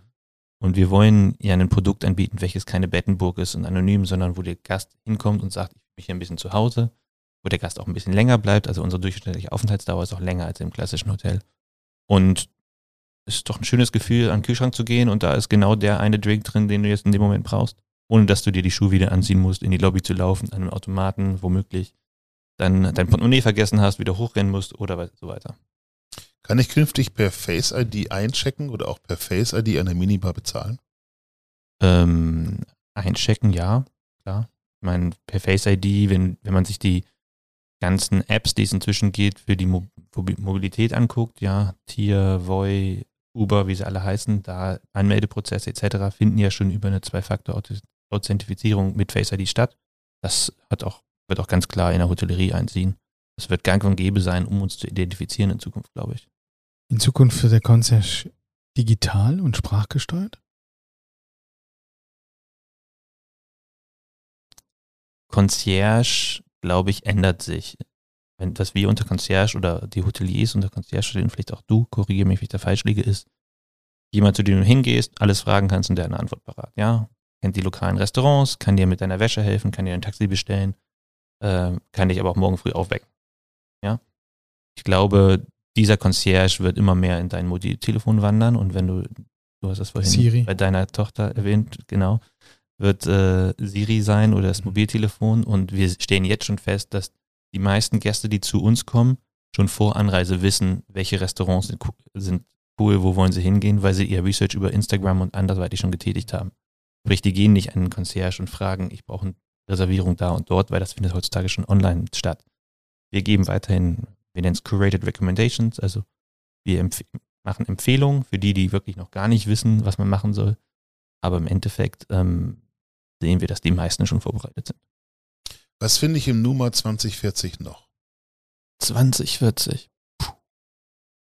Und wir wollen ja ein Produkt anbieten, welches keine Bettenburg ist und anonym, sondern wo der Gast hinkommt und sagt, ich bin hier ein bisschen zu Hause, wo der Gast auch ein bisschen länger bleibt. Also unsere durchschnittliche Aufenthaltsdauer ist auch länger als im klassischen Hotel. Und es ist doch ein schönes Gefühl, an den Kühlschrank zu gehen und da ist genau der eine Drink drin, den du jetzt in dem Moment brauchst, ohne dass du dir die Schuhe wieder anziehen musst, in die Lobby zu laufen, an einem Automaten womöglich, dann dein Portemonnaie vergessen hast, wieder hochrennen musst oder so weiter. Kann ich künftig per Face ID einchecken oder auch per Face ID an der Minibar bezahlen? Ähm, einchecken, ja, klar. Ich meine, per Face ID, wenn, wenn man sich die ganzen Apps, die es inzwischen geht, für die Mo Mobilität anguckt, ja, Tier, Voi, Uber, wie sie alle heißen, da Anmeldeprozesse etc. finden ja schon über eine Zwei-Faktor-Authentifizierung mit Face ID statt. Das hat auch, wird auch ganz klar in der Hotellerie einziehen. Das wird gang und gäbe sein, um uns zu identifizieren in Zukunft, glaube ich. In Zukunft wird der Concierge digital und sprachgesteuert? Concierge, glaube ich, ändert sich. Wenn das wir unter Concierge oder die Hoteliers unter Concierge stehen, vielleicht auch du, korrigiere mich, wenn ich da falsch liege, ist jemand, zu dem du hingehst, alles fragen kannst und der eine Antwort parat. Ja, kennt die lokalen Restaurants, kann dir mit deiner Wäsche helfen, kann dir ein Taxi bestellen, äh, kann dich aber auch morgen früh aufwecken. Ja, ich glaube, dieser Concierge wird immer mehr in dein Mobiltelefon wandern und wenn du, du hast das vorhin Siri. bei deiner Tochter erwähnt, genau, wird äh, Siri sein oder das Mobiltelefon und wir stellen jetzt schon fest, dass die meisten Gäste, die zu uns kommen, schon vor Anreise wissen, welche Restaurants sind, sind cool, wo wollen sie hingehen, weil sie ihr Research über Instagram und andersweitig schon getätigt haben. Sprich, die gehen nicht an den Concierge und fragen, ich brauche eine Reservierung da und dort, weil das findet heutzutage schon online statt. Wir geben weiterhin, wir nennen es Curated Recommendations, also wir empf machen Empfehlungen für die, die wirklich noch gar nicht wissen, was man machen soll. Aber im Endeffekt ähm, sehen wir, dass die meisten schon vorbereitet sind. Was finde ich im Numa 2040 noch? 2040. Puh.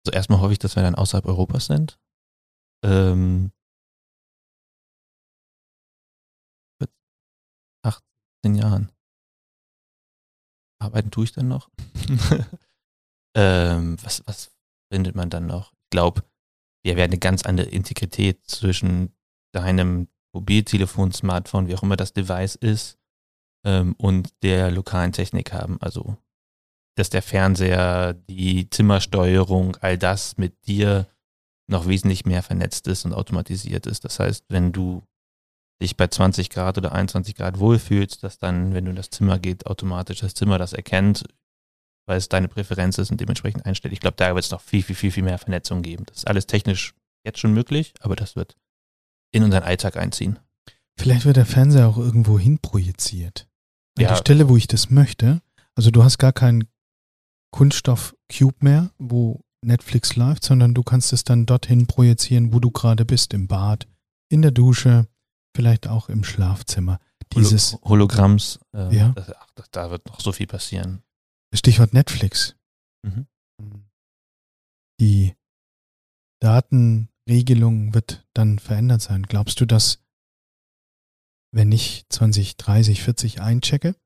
Also erstmal hoffe ich, dass wir dann außerhalb Europas sind. Ähm, 18 Jahren. Arbeiten tue ich dann noch. ähm, was, was findet man dann noch? Ich glaube, wir werden eine ganz andere Integrität zwischen deinem Mobiltelefon, Smartphone, wie auch immer das Device ist, ähm, und der lokalen Technik haben. Also, dass der Fernseher, die Zimmersteuerung, all das mit dir noch wesentlich mehr vernetzt ist und automatisiert ist. Das heißt, wenn du dich bei 20 Grad oder 21 Grad wohlfühlst, dass dann, wenn du in das Zimmer geht, automatisch das Zimmer das erkennt, weil es deine Präferenz ist und dementsprechend einstellt. Ich glaube, da wird es noch viel, viel, viel, viel mehr Vernetzung geben. Das ist alles technisch jetzt schon möglich, aber das wird in unseren Alltag einziehen. Vielleicht wird der Fernseher auch irgendwo hin projiziert. An Ja. die Stelle, wo ich das möchte. Also du hast gar keinen Kunststoff-Cube mehr, wo Netflix läuft, sondern du kannst es dann dorthin projizieren, wo du gerade bist, im Bad, in der Dusche, vielleicht auch im Schlafzimmer. Dieses Holo Hologramms, äh, Ja. das, ach, da wird noch so viel passieren. Stichwort Netflix. Mhm. Die Datenregelung wird dann verändert sein. Glaubst du, dass wenn ich 20, 30, 40 einchecke,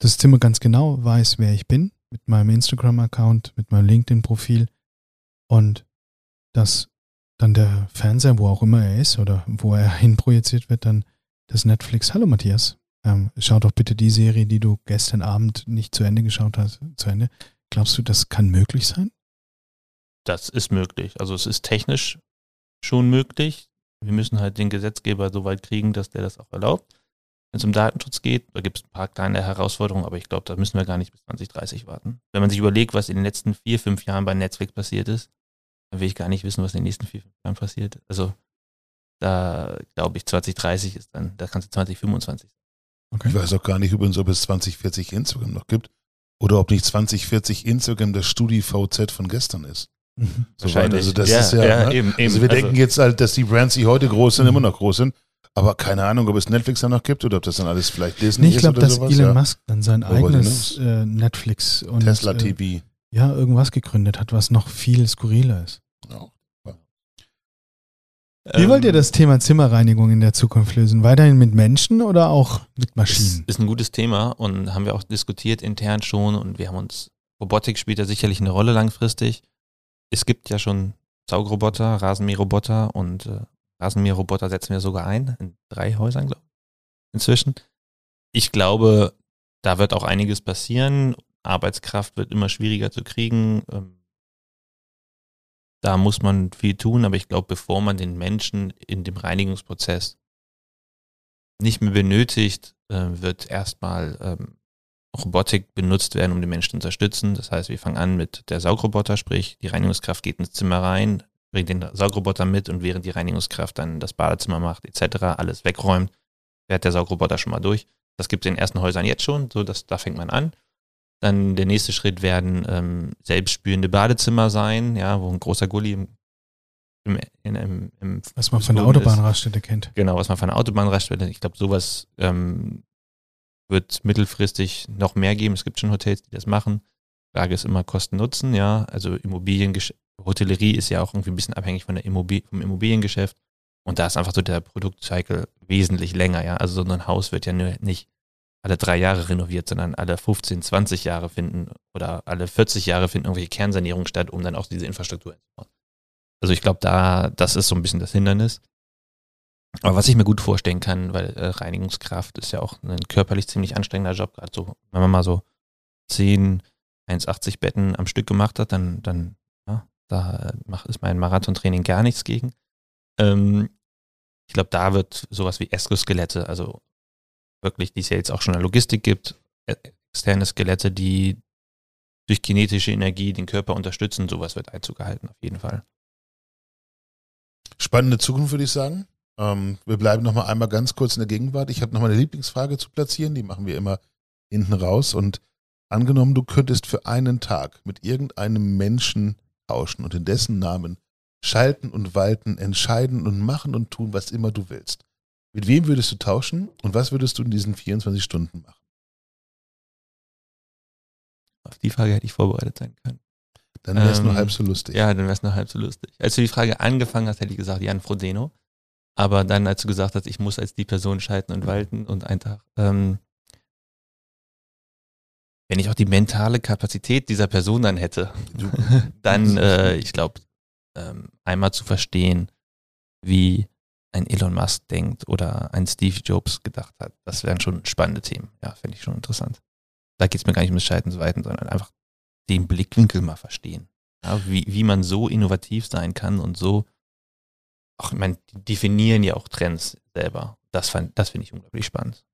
das Zimmer ganz genau weiß, wer ich bin, mit meinem Instagram-Account, mit meinem LinkedIn-Profil und dass dann der Fernseher, wo auch immer er ist oder wo er hinprojiziert wird, dann das Netflix. Hallo Matthias, ähm, schau doch bitte die Serie, die du gestern Abend nicht zu Ende geschaut hast, zu Ende. Glaubst du, das kann möglich sein? Das ist möglich. Also es ist technisch schon möglich. Wir müssen halt den Gesetzgeber so weit kriegen, dass der das auch erlaubt. Wenn es um Datenschutz geht, da gibt es ein paar kleine Herausforderungen, aber ich glaube, da müssen wir gar nicht bis 2030 warten. Wenn man sich überlegt, was in den letzten vier, fünf Jahren bei Netflix passiert ist, dann will ich gar nicht wissen, was in den nächsten vier, fünf Jahren passiert. Also da glaube ich, 2030 ist dann, da kannst du 2025 Ich weiß auch gar nicht übrigens, ob es 2040 Instagram noch gibt. Oder ob nicht 2040 Instagram das StudiVZ von gestern ist. Mhm. So Wahrscheinlich. Also das Ja, ist ja, ja, ne? eben, eben. Also wir Also- denken jetzt halt, dass die Brands, die heute groß sind, immer noch groß sind. Aber keine Ahnung, ob es Netflix dann noch gibt oder ob das dann alles vielleicht Disney Nee, ich ist glaube, oder dass sowas. Elon ja. Musk dann sein Ja, ich eigenes äh, Netflix und Tesla äh, TV. ja, irgendwas gegründet hat, was noch viel skurriler ist. Ja. Wie Ähm, wollt ihr das Thema Zimmerreinigung in der Zukunft lösen? Weiterhin mit Menschen oder auch mit Ist, Maschinen? ist ein gutes Thema und haben wir auch diskutiert intern schon und wir haben uns, Robotik spielt ja sicherlich eine Rolle langfristig. Es gibt ja schon Saugroboter, Rasenmäherroboter und äh, Rasenmäherroboter setzen wir sogar ein, in drei Häusern, glaube ich, inzwischen. Ich glaube, da wird auch einiges passieren. Arbeitskraft wird immer schwieriger zu kriegen. Ähm, da muss man viel tun, aber ich glaube, bevor man den Menschen in dem Reinigungsprozess nicht mehr benötigt, äh, wird erstmal ähm, Robotik benutzt werden, um den Menschen zu unterstützen. Das heißt, wir fangen an mit der Saugroboter, sprich die Reinigungskraft geht ins Zimmer rein, bringt den Saugroboter mit und während die Reinigungskraft dann das Badezimmer macht etc., alles wegräumt, fährt der Saugroboter schon mal durch. Das gibt es in den ersten Häusern jetzt schon, so dass da fängt man an. Dann der nächste Schritt werden ähm, selbstspülende Badezimmer sein, ja, wo ein großer Gully im, im, im, im Was man von der. Autobahnraststätte kennt. Genau, was man von der Autobahnraststätte, ich glaube, sowas ähm, wird mittelfristig noch mehr geben. Es gibt schon Hotels, die das machen. Frage ist immer Kosten-Nutzen, ja. Also Immobiliengeschäft, Hotellerie ist ja auch irgendwie ein bisschen abhängig von der Immobil vom Immobiliengeschäft. Und da ist einfach so der Produktcycle wesentlich länger, ja. Also so ein Haus wird ja nur nicht alle drei Jahre renoviert, sondern alle 15, 20 Jahre finden oder alle 40 Jahre finden irgendwelche Kernsanierungen statt, um dann auch diese Infrastruktur einzubauen. Also ich glaube, da, das ist so ein bisschen das Hindernis. Aber was ich mir gut vorstellen kann, weil äh, Reinigungskraft ist ja auch ein körperlich ziemlich anstrengender Job, gerade so, wenn man mal so 10, 1,80 Betten am Stück gemacht hat, dann, dann ja, da macht, ist mein Marathontraining gar nichts gegen. Ähm, ich glaube, da wird sowas wie Exoskelette, also wirklich, die es ja jetzt auch schon in der Logistik gibt, e- externe Skelette, die durch kinetische Energie den Körper unterstützen, sowas wird Einzug gehalten, auf jeden Fall. Spannende Zukunft, würde ich sagen. Ähm, wir bleiben noch mal einmal ganz kurz in der Gegenwart. Ich habe noch mal eine Lieblingsfrage zu platzieren, die machen wir immer hinten raus. Und angenommen, du könntest für einen Tag mit irgendeinem Menschen tauschen und in dessen Namen schalten und walten, entscheiden und machen und tun, was immer du willst. Mit wem würdest du tauschen und was würdest du in diesen 24 Stunden machen? Auf die Frage hätte ich vorbereitet sein können. Dann wäre es nur Ähm, halb so lustig. Ja, dann wäre es noch halb so lustig. Als du die Frage angefangen hast, hätte ich gesagt Jan Frodeno. Aber dann, als du gesagt hast, ich muss als die Person schalten und walten und Tag, ähm, wenn ich auch die mentale Kapazität dieser Person dann hätte, dann, äh, ich glaube, ähm, einmal zu verstehen, wie ein Elon Musk denkt oder ein Steve Jobs gedacht hat, das wären schon spannende Themen. Ja, fände ich schon interessant. Da geht es mir gar nicht um das Schalten und so weiter, sondern einfach den Blickwinkel mal verstehen. Ja, wie, wie man so innovativ sein kann und so, auch, ich meine, die definieren ja auch Trends selber. Das, fand- das finde ich unglaublich spannend.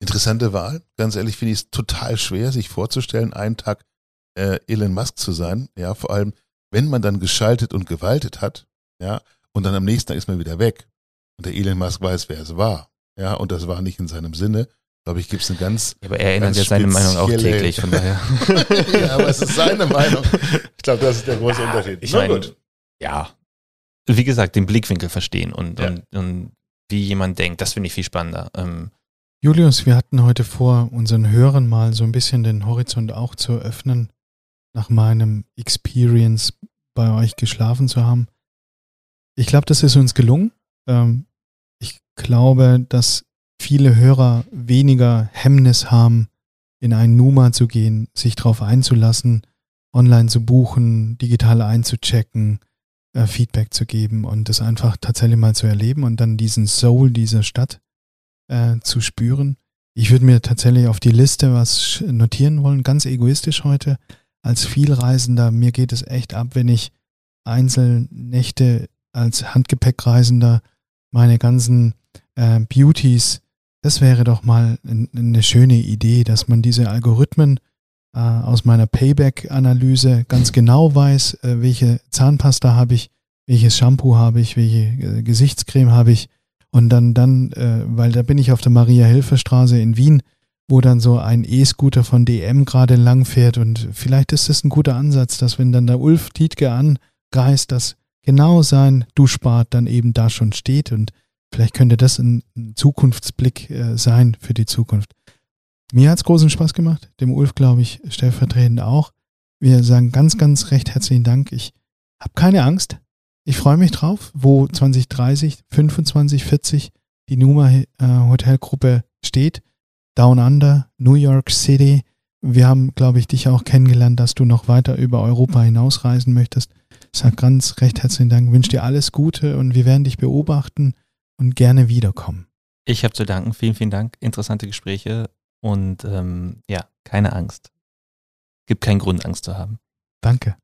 Interessante Wahl. Ganz ehrlich finde ich es total schwer, sich vorzustellen, einen Tag äh, Elon Musk zu sein. Ja, vor allem, wenn man dann geschaltet und gewaltet hat, ja, und dann am nächsten Tag ist man wieder weg. Und der Elon Musk weiß, wer es war. Ja, und das war nicht in seinem Sinne. Glaube ich, gibt es eine ganz. Ja, aber er ändert Ganz ja seine Meinung auch täglich, von daher. ja, aber es ist seine Meinung. Ich glaube, das ist der große Unterschied. Ich Na meine, gut. ja. Wie gesagt, den Blickwinkel verstehen und, Ja. und, und wie jemand denkt, das finde ich viel spannender. Ähm, Julius, wir hatten heute vor, unseren Hörern mal so ein bisschen den Horizont auch zu öffnen, nach meinem Experience bei euch geschlafen zu haben. Ich glaube, das ist uns gelungen. Ähm, ich glaube, dass viele Hörer weniger Hemmnis haben, in einen Numa zu gehen, sich darauf einzulassen, online zu buchen, digital einzuchecken, äh, Feedback zu geben und das einfach tatsächlich mal zu erleben und dann diesen Soul dieser Stadt äh, zu spüren. Ich würde mir tatsächlich auf die Liste was notieren wollen, ganz egoistisch heute. Als Vielreisender, mir geht es echt ab, wenn ich Einzelnächte als Handgepäckreisender meine ganzen äh, Beauties, das wäre doch mal eine schöne Idee, dass man diese Algorithmen äh, aus meiner Payback-Analyse ganz genau weiß, äh, welche Zahnpasta habe ich, welches Shampoo habe ich, welche äh, Gesichtscreme habe ich. Und dann, dann, weil da bin ich auf der Maria-Hilfer-Straße in Wien wo dann so ein E-Scooter von DM gerade lang fährt und vielleicht ist das ein guter Ansatz, dass wenn dann der Ulf Tietke anreist, dass genau sein Duschbad dann eben da schon steht. Und vielleicht könnte das ein, Zukunftsblick sein für die Zukunft. Mir hat es großen Spaß gemacht, dem Ulf glaube ich stellvertretend auch. Wir sagen ganz, ganz recht herzlichen Dank. Ich habe keine Angst. Ich freue mich drauf, wo 2030, 25, 40 die Numa äh, Hotelgruppe steht. Down Under, New York City. Wir haben, glaube ich, dich auch kennengelernt, dass du noch weiter über Europa hinausreisen möchtest. Ich sage ganz recht herzlichen Dank, wünsche dir alles Gute und wir werden dich beobachten und gerne wiederkommen. Ich habe zu danken. Vielen, vielen Dank. Interessante Gespräche und ähm, ja, keine Angst. Gibt keinen Grund, Angst zu haben. Danke.